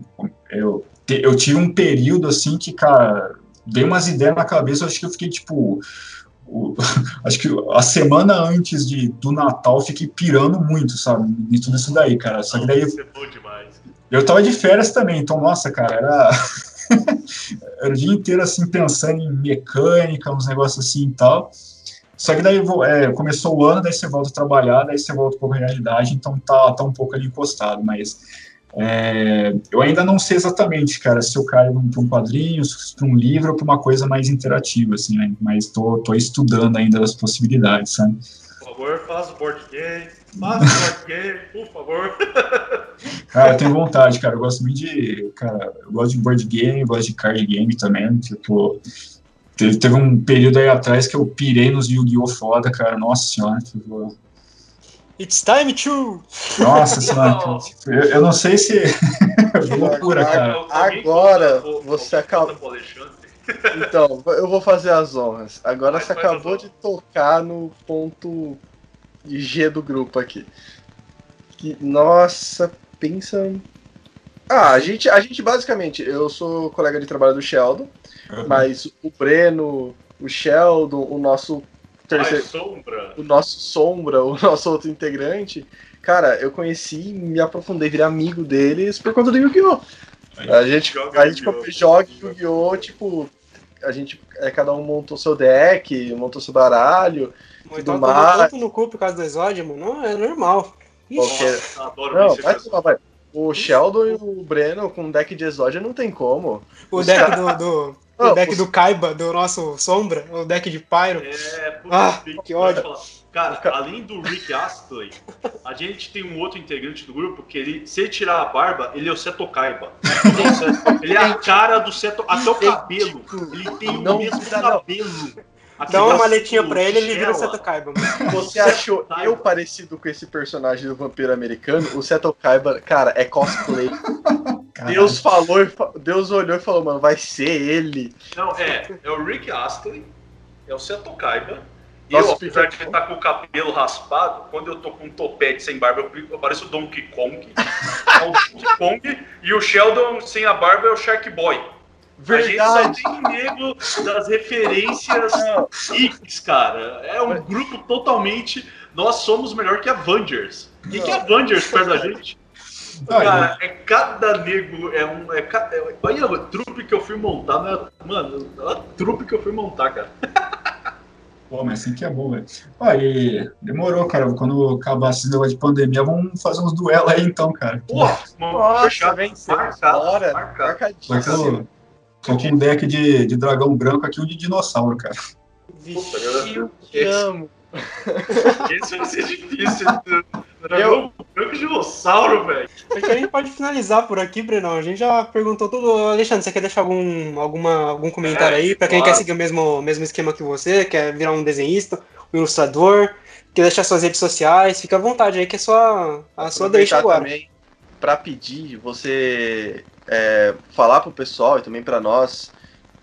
eu, eu tive um período assim que, cara, dei umas ideias na cabeça, acho que eu fiquei tipo. O, acho que a semana antes de, do Natal fiquei pirando muito, sabe? Em tudo isso daí, cara. Só que daí. Eu tava de férias também, então, nossa, cara, era. era o dia inteiro assim pensando em mecânica, uns negócios assim e tal. Só que daí é, começou o ano, daí você volta a trabalhar, daí você volta para a realidade, então tá, tá um pouco ali encostado, mas é, eu ainda não sei exatamente, cara, se eu caio para um quadrinho, para um livro ou para uma coisa mais interativa, assim, né? Mas tô, tô estudando ainda as possibilidades, sabe? Por favor, faça o board faça por favor. Cara, eu tenho vontade, cara, eu gosto muito de, cara, eu gosto de board game, gosto de card game também, tipo, Teve, teve um período aí atrás que eu pirei nos Yu-Gi-Oh! foda, cara. Nossa senhora. Tipo... It's time to. Nossa senhora. Tipo, eu, eu, não sei se. loucura, cara. Agora você acabou. Então, eu vou fazer as honras. Agora você acabou de tocar no ponto G do grupo aqui. Que, nossa, pensa. Ah, a gente, a gente basicamente, eu sou colega de trabalho do Sheldon. Uhum. Mas o Breno, o Sheldon, o nosso terceiro. sombra. O nosso sombra, o nosso outro integrante. Cara, eu conheci me aprofundei, virei amigo deles por conta do Yu-Gi-Oh! A gente, joga, a gente joga Yu-Gi-Oh! Tipo, a gente, é, cada um montou seu deck, montou seu baralho. Tudo mais. tanto no cu por causa do Exódio, mano. Não, é normal. Nossa, não, vai, vai. O Sheldon e o Breno com deck de Exódia não tem como. O Os deck do, do, o deck do Kaiba, do nosso Sombra, o deck de Pyro. É, puta, ah, que ódio. Cara, além do Rick Astley, a gente tem um outro integrante do grupo que ele, se ele tirar a barba, ele é o Seto Kaiba. Ele é a cara do Seto, até o cabelo. Ele tem o mesmo cabelo. Dá uma maletinha pra ele, ele vira o Seto Kaiba. Você achou eu parecido com esse personagem do vampiro americano? O Seto Kaiba, cara, é cosplay. Deus falou, Deus olhou e falou, mano, vai ser ele. Não, é, é o Rick Astley, é o Seto Kaiba. E eu, apesar de ele tá com o cabelo raspado, quando eu tô com um topete sem barba, eu, eu pareço o Donkey Kong. é o Donkey Kong. E o Sheldon sem a barba é o Shark Boy. Verdade. A gente só tem nego das referências geeks, cara. É um grupo totalmente. Nós somos melhor que Avengers. O que, que é Avengers perto da gente? Cara, é cada nego, é um. É, é, olha a trupe que eu fui montar, né? Mano, a trupe que eu fui montar, cara. Pô, mas assim que é bom, velho. Aí, demorou, cara. Quando acabar esse negócio de pandemia, vamos fazer uns duelos aí então, cara. Pô, mano, fechado, vem Marcado, marcadíssimo. Tô com um deck de, de dragão branco aqui, um de dinossauro, cara. Puta, eu te amo. Esse vai ser difícil. Dragão branco dinossauro, velho. Acho que a gente pode finalizar por aqui, Brenão. A gente já perguntou tudo. Alexandre, você quer deixar algum, alguma, algum comentário é, aí para quem claro. quer seguir o mesmo, mesmo esquema que você, quer virar um desenhista, um ilustrador, quer deixar suas redes sociais? Fica à vontade aí, que é sua, a sua deixa agora. também para pedir você é, falar para o pessoal e também para nós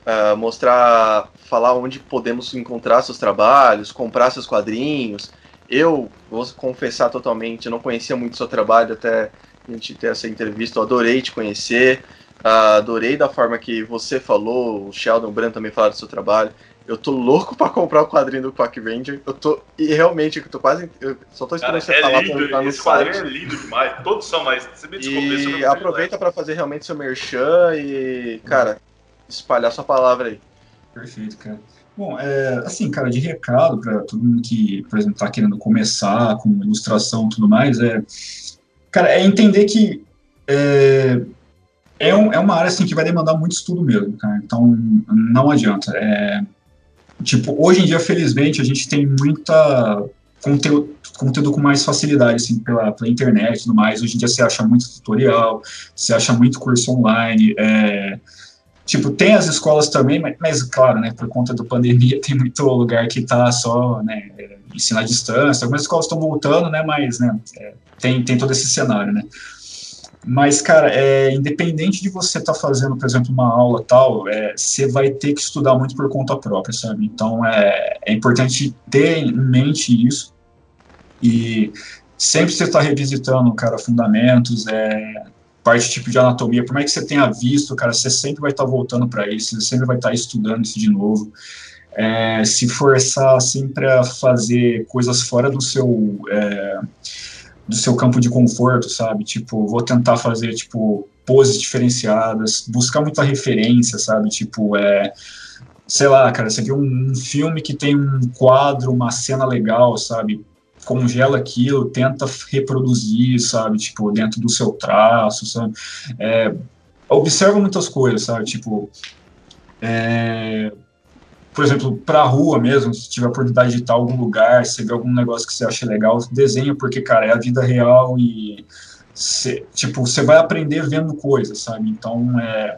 uh, mostrar, falar onde podemos encontrar seus trabalhos, comprar seus quadrinhos. Eu vou confessar totalmente, eu não conhecia muito seu trabalho até a gente ter essa entrevista. Eu adorei te conhecer, uh, adorei da forma que você falou, o Sheldon Brand também falaram do seu trabalho. Eu tô louco pra comprar o quadrinho do Quack Ranger. Eu tô. E realmente, eu tô quase. Eu só tô esperando Cara, você é falar lindo, pra entrar no esse site. quadrinho é lindo demais. Todos são, mas você me desculpa. E aproveita para fazer realmente seu merchan e, cara, espalhar sua palavra aí. Perfeito, cara. Bom, é, assim, cara, de recado para todo mundo que, por exemplo, está querendo começar com ilustração e tudo mais, é, cara, é entender que é, é, um, é uma área assim que vai demandar muito estudo mesmo, cara. Então, não adianta. É, tipo, hoje em dia, felizmente, a gente tem muita conteúdo, conteúdo com mais facilidade, assim, pela, pela internet e tudo mais. Hoje em dia você acha muito tutorial, você acha muito curso online, é, Tipo, tem as escolas também, mas, mas, claro, né, por conta da pandemia, tem muito lugar que tá só, né, ensino à distância, algumas escolas estão voltando, né, mas, né, é, tem, tem todo esse cenário, né. Mas, cara, é, independente de você estar tá fazendo, por exemplo, uma aula tal, é, você vai ter que estudar muito por conta própria, sabe? Então, é, é importante ter em mente isso e sempre você está revisitando, cara, fundamentos, é, parte tipo de anatomia, por mais que você tenha visto, cara, você sempre vai estar tá voltando para isso, você sempre vai estar tá estudando isso de novo. É, se forçar sempre a fazer coisas fora do seu é, do seu campo de conforto, sabe? Tipo, vou tentar fazer tipo poses diferenciadas, buscar muita referência, sabe? Tipo, é, sei lá, cara, você viu um, um filme que tem um quadro, uma cena legal, sabe? congela aquilo, tenta reproduzir, sabe, tipo, dentro do seu traço, sabe, é, observa muitas coisas, sabe, tipo, é, por exemplo, para a rua mesmo, se tiver a oportunidade de estar em algum lugar, se vê algum negócio que você acha legal, desenha, porque, cara, é a vida real e, cê, tipo, você vai aprender vendo coisas, sabe, então, é,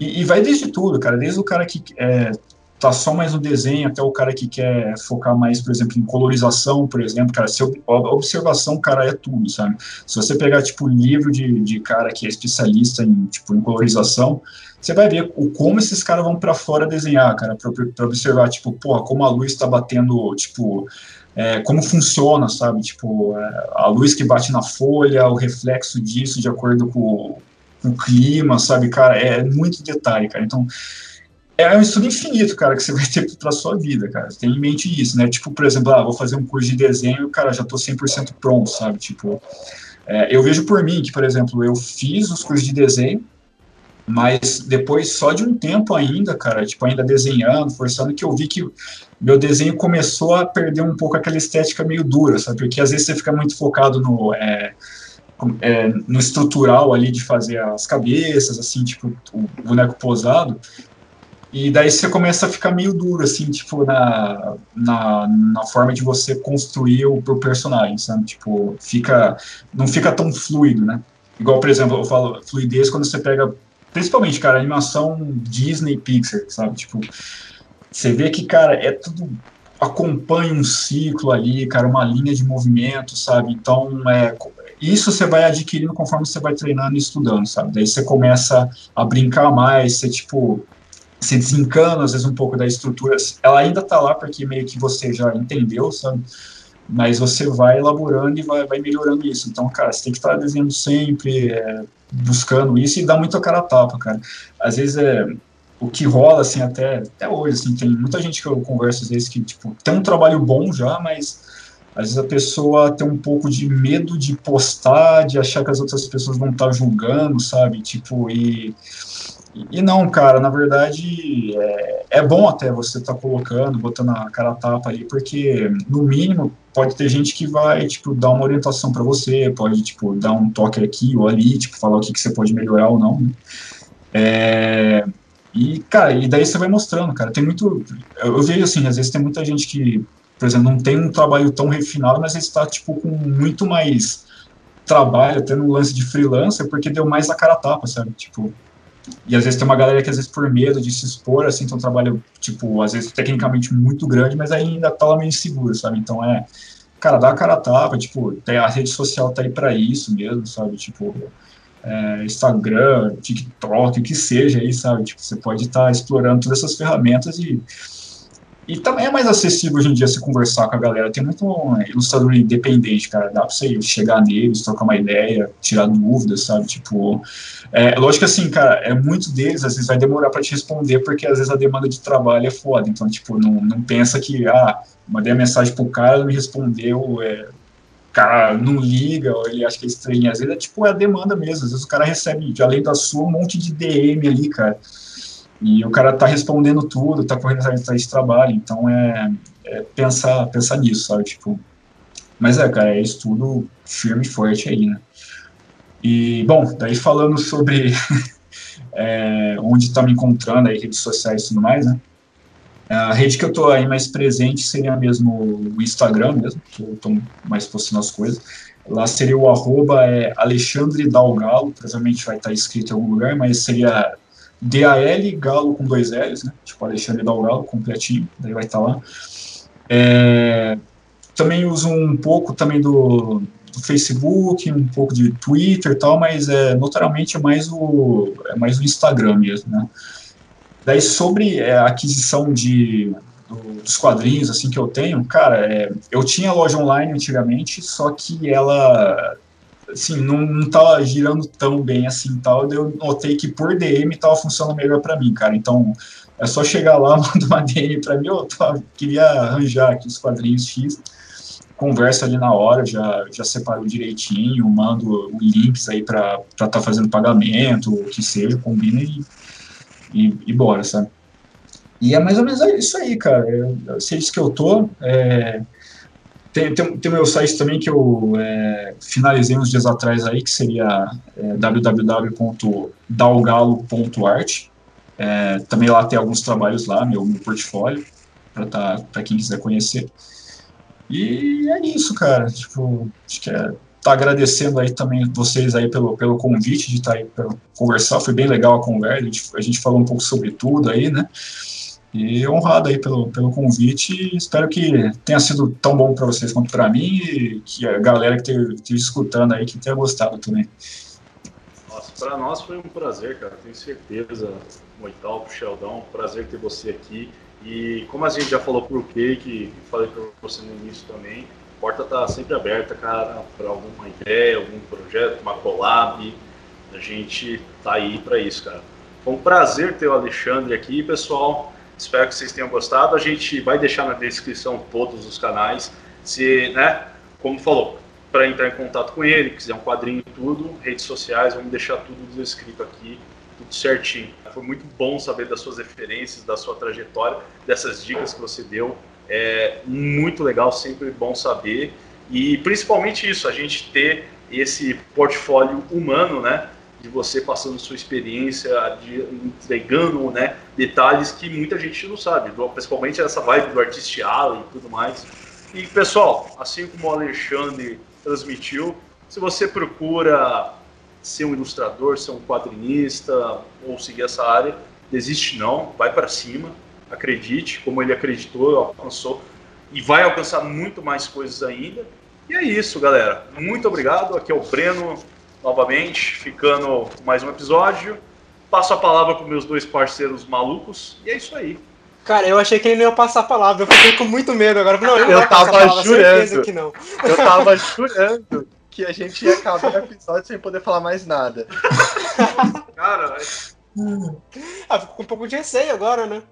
e, e, vai desde tudo, cara, desde o cara que é, tá só mais no desenho, até o cara que quer focar mais, por exemplo, em colorização, por exemplo, cara, se observação, cara, é tudo, sabe? Se você pegar, tipo, livro de, de cara que é especialista em, tipo, em colorização, você vai ver o como esses caras vão para fora desenhar, cara, para observar, tipo, porra, como a luz está batendo, tipo, é, como funciona, sabe? Tipo, é, a luz que bate na folha, o reflexo disso de acordo com, com o clima, sabe, cara? É muito detalhe, cara. Então, é um estudo infinito, cara, que você vai ter para sua vida, cara. Tem em mente isso, né? Tipo, por exemplo, ah, vou fazer um curso de desenho, cara, já tô 100% pronto, sabe? Tipo, é, eu vejo por mim que, por exemplo, eu fiz os cursos de desenho, mas depois, só de um tempo ainda, cara, tipo, ainda desenhando, forçando, que eu vi que meu desenho começou a perder um pouco aquela estética meio dura, sabe? Porque às vezes você fica muito focado no. É, é, no estrutural ali de fazer as cabeças, assim, tipo, o boneco posado, e daí você começa a ficar meio duro, assim, tipo, na, na, na forma de você construir o, o personagem, sabe? Tipo, fica, não fica tão fluido, né? Igual, por exemplo, eu falo fluidez quando você pega, principalmente, cara, animação Disney Pixar, sabe? Tipo, você vê que, cara, é tudo acompanha um ciclo ali, cara, uma linha de movimento, sabe? Então, é, isso você vai adquirindo conforme você vai treinando e estudando, sabe? Daí você começa a brincar mais, você, tipo, se desencana, às vezes, um pouco da estrutura. Ela ainda está lá porque meio que você já entendeu, sabe? Mas você vai elaborando e vai, vai melhorando isso. Então, cara, você tem que estar desenhando sempre, é, buscando isso e dá muito a cara a tapa, cara. Às vezes é, o que rola, assim, até, até hoje, assim, tem muita gente que eu converso às vezes que, tipo, tem um trabalho bom já, mas às vezes a pessoa tem um pouco de medo de postar, de achar que as outras pessoas vão estar julgando, sabe? Tipo, e, e não, cara, na verdade é, é bom até você estar tá colocando, botando a cara a tapa ali, porque no mínimo pode ter gente que vai, tipo, dar uma orientação para você, pode, tipo, dar um toque aqui ou ali, tipo, falar o que, que você pode melhorar ou não. Né? É, e, cara, e daí você vai mostrando, cara. Tem muito. Eu, eu vejo assim, às vezes tem muita gente que por exemplo, não tem um trabalho tão refinado, mas ele está tipo com muito mais trabalho, até no lance de freelancer, porque deu mais a cara a tapa, sabe? Tipo, e às vezes tem uma galera que às vezes por medo de se expor, assim, tem um trabalho, tipo, às vezes tecnicamente muito grande, mas ainda tá lá meio inseguro, sabe? Então é, cara, dá a cara a tapa, tipo, a rede social tá aí para isso mesmo, sabe? Tipo, é, Instagram, TikTok, o que seja aí, sabe? Tipo, você pode estar tá explorando todas essas ferramentas e e também é mais acessível hoje em dia se conversar com a galera. Tem muito ilustrador independente, cara. Dá pra você chegar neles, trocar uma ideia, tirar dúvidas, sabe? Tipo, é, lógico que assim, cara, é muito deles, às vezes vai demorar para te responder, porque às vezes a demanda de trabalho é foda. Então, tipo, não, não pensa que, ah, mandei a mensagem pro cara, ele me respondeu, é, cara não liga, ou ele acha que é estranho. Às vezes é tipo, é a demanda mesmo. Às vezes o cara recebe, além da sua, um monte de DM ali, cara. E o cara tá respondendo tudo, tá correndo atrás de trabalho, então é, é, pensar, pensar nisso, sabe? Tipo, mas é, cara, é estudo firme e forte aí, né? E, bom, daí falando sobre é, onde está me encontrando aí, redes sociais e tudo mais, né? A rede que eu tô aí mais presente seria mesmo o Instagram mesmo, que eu tô mais postando as coisas. Lá seria o arroba é Alexandre Dalgalo, provavelmente vai estar escrito em algum lugar, mas seria DAL Galo com dois L's, né? Tipo Alexandre Dalgalo, completinho, daí vai estar tá lá. É, também uso um pouco também do, do, Facebook, um pouco de Twitter e tal, mas é, notoriamente é mais o, é mais o Instagram mesmo, né? Daí sobre é, a aquisição de, do, dos quadrinhos assim que eu tenho, cara, é, eu tinha loja online antigamente, só que ela assim, não, não tava girando tão bem assim tal. Eu notei que por DM tava funcionando melhor para mim, cara. Então é só chegar lá, mandar uma DM para mim, eu queria arranjar aqui os quadrinhos X. Conversa ali na hora, já, já separo direitinho, mando links aí para estar tá fazendo pagamento, o que seja, combina e, e, e bora, sabe? E é mais ou menos isso aí, cara. Eu, eu sei disso que eu tô. É, tem, tem, tem o meu site também que eu é, finalizei uns dias atrás aí, que seria é, www.dalgalo.art. É, também lá tem alguns trabalhos lá, meu, meu portfólio, para tá, quem quiser conhecer. E é isso, cara. Tipo, acho que é tá agradecendo aí também vocês aí pelo, pelo convite de estar tá aí para conversar. Foi bem legal a conversa. A gente, a gente falou um pouco sobre tudo aí, né? E honrado aí pelo, pelo convite. Espero que tenha sido tão bom para vocês quanto para mim e que a galera que esteja escutando aí que tenha gostado também. Nossa, para nós foi um prazer, cara. Tenho certeza, Moital, Sheldon, prazer ter você aqui. E como a gente já falou pro Cake, falei para você no início também, a porta tá sempre aberta, cara, para alguma ideia, algum projeto, uma collab. A gente tá aí para isso, cara. Foi um prazer ter o Alexandre aqui, pessoal. Espero que vocês tenham gostado. A gente vai deixar na descrição todos os canais. Se, né, como falou, para entrar em contato com ele, quiser um quadrinho e tudo, redes sociais, vamos deixar tudo descrito aqui, tudo certinho. Foi muito bom saber das suas referências, da sua trajetória, dessas dicas que você deu. É muito legal, sempre bom saber. E principalmente isso, a gente ter esse portfólio humano, né? De você passando sua experiência, de, entregando né, detalhes que muita gente não sabe, principalmente essa vibe do artistial e tudo mais. E pessoal, assim como o Alexandre transmitiu, se você procura ser um ilustrador, ser um quadrinista ou seguir essa área, desiste não, vai para cima, acredite, como ele acreditou, alcançou e vai alcançar muito mais coisas ainda. E é isso, galera. Muito obrigado. Aqui é o Breno novamente, ficando mais um episódio. Passo a palavra para meus dois parceiros malucos e é isso aí. Cara, eu achei que ele não ia passar a palavra, eu fiquei com muito medo agora. Não, ele não eu tava palavra, jurando. Que não. Eu tava jurando que a gente ia acabar o episódio sem poder falar mais nada. Cara, ah, fico com um pouco de receio agora, né?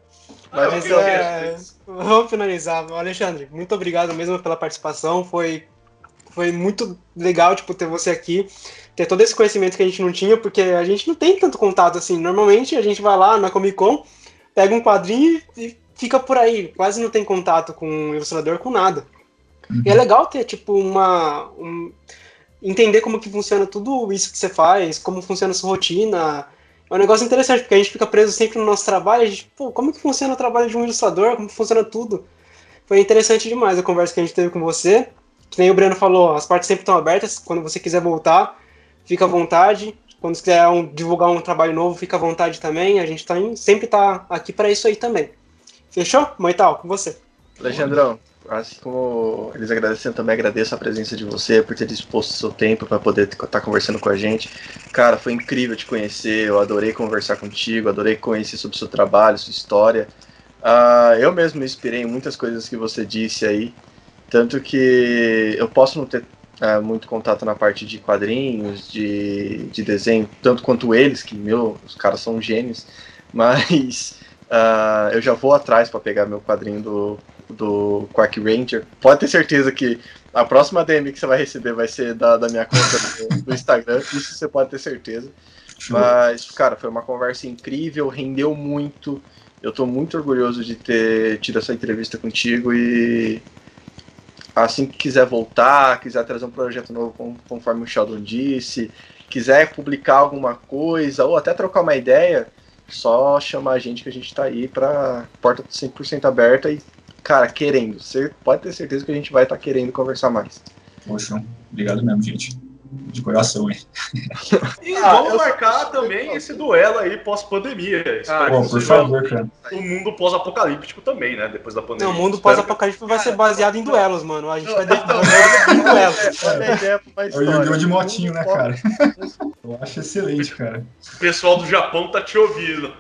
Mas, Mas é, vamos finalizar. Alexandre, muito obrigado mesmo pela participação. Foi, foi muito legal tipo, ter você aqui, ter todo esse conhecimento que a gente não tinha, porque a gente não tem tanto contato assim. Normalmente a gente vai lá na Comic Con, pega um quadrinho e fica por aí. Quase não tem contato com o ilustrador, com nada. Uhum. E é legal ter, tipo, uma. Um, entender como que funciona tudo isso que você faz, como funciona a sua rotina é um negócio interessante, porque a gente fica preso sempre no nosso trabalho, a gente, pô, como que funciona o trabalho de um ilustrador, como funciona tudo. Foi interessante demais a conversa que a gente teve com você. Que nem o Breno falou, as partes sempre estão abertas, quando você quiser voltar, fica à vontade. Quando você quiser um, divulgar um trabalho novo, fica à vontade também. A gente tá em, sempre tá aqui para isso aí também. Fechou? Moital, com você. Alexandrão, assim como eles agradecendo, também agradeço a presença de você por ter disposto seu tempo para poder estar tá conversando com a gente. Cara, foi incrível te conhecer, eu adorei conversar contigo, adorei conhecer sobre o seu trabalho, sua história. Uh, eu mesmo me inspirei em muitas coisas que você disse aí, tanto que eu posso não ter uh, muito contato na parte de quadrinhos, de, de desenho, tanto quanto eles, que, meu, os caras são gênios, mas uh, eu já vou atrás para pegar meu quadrinho do do Quark Ranger, pode ter certeza que a próxima DM que você vai receber vai ser da, da minha conta do, do Instagram, isso você pode ter certeza. Mas, cara, foi uma conversa incrível, rendeu muito. Eu tô muito orgulhoso de ter tido essa entrevista contigo e assim que quiser voltar, quiser trazer um projeto novo conforme o Sheldon disse, quiser publicar alguma coisa ou até trocar uma ideia, só chamar a gente que a gente tá aí pra porta 100% aberta e cara, querendo. Você pode ter certeza que a gente vai estar tá querendo conversar mais. Poxa, obrigado mesmo, gente. De coração, hein? E ah, vamos marcar também esse duelo aí pós-pandemia. Ah, por favor, cara. O mundo pós-apocalíptico também, né? Depois da pandemia. Não, o mundo pós-apocalíptico vai ser baseado em duelos, mano. A gente vai baseado em duelos. É o Yu-Gi-Oh! de motinho, né, cara? Eu acho excelente, cara. O pessoal do Japão tá te ouvindo.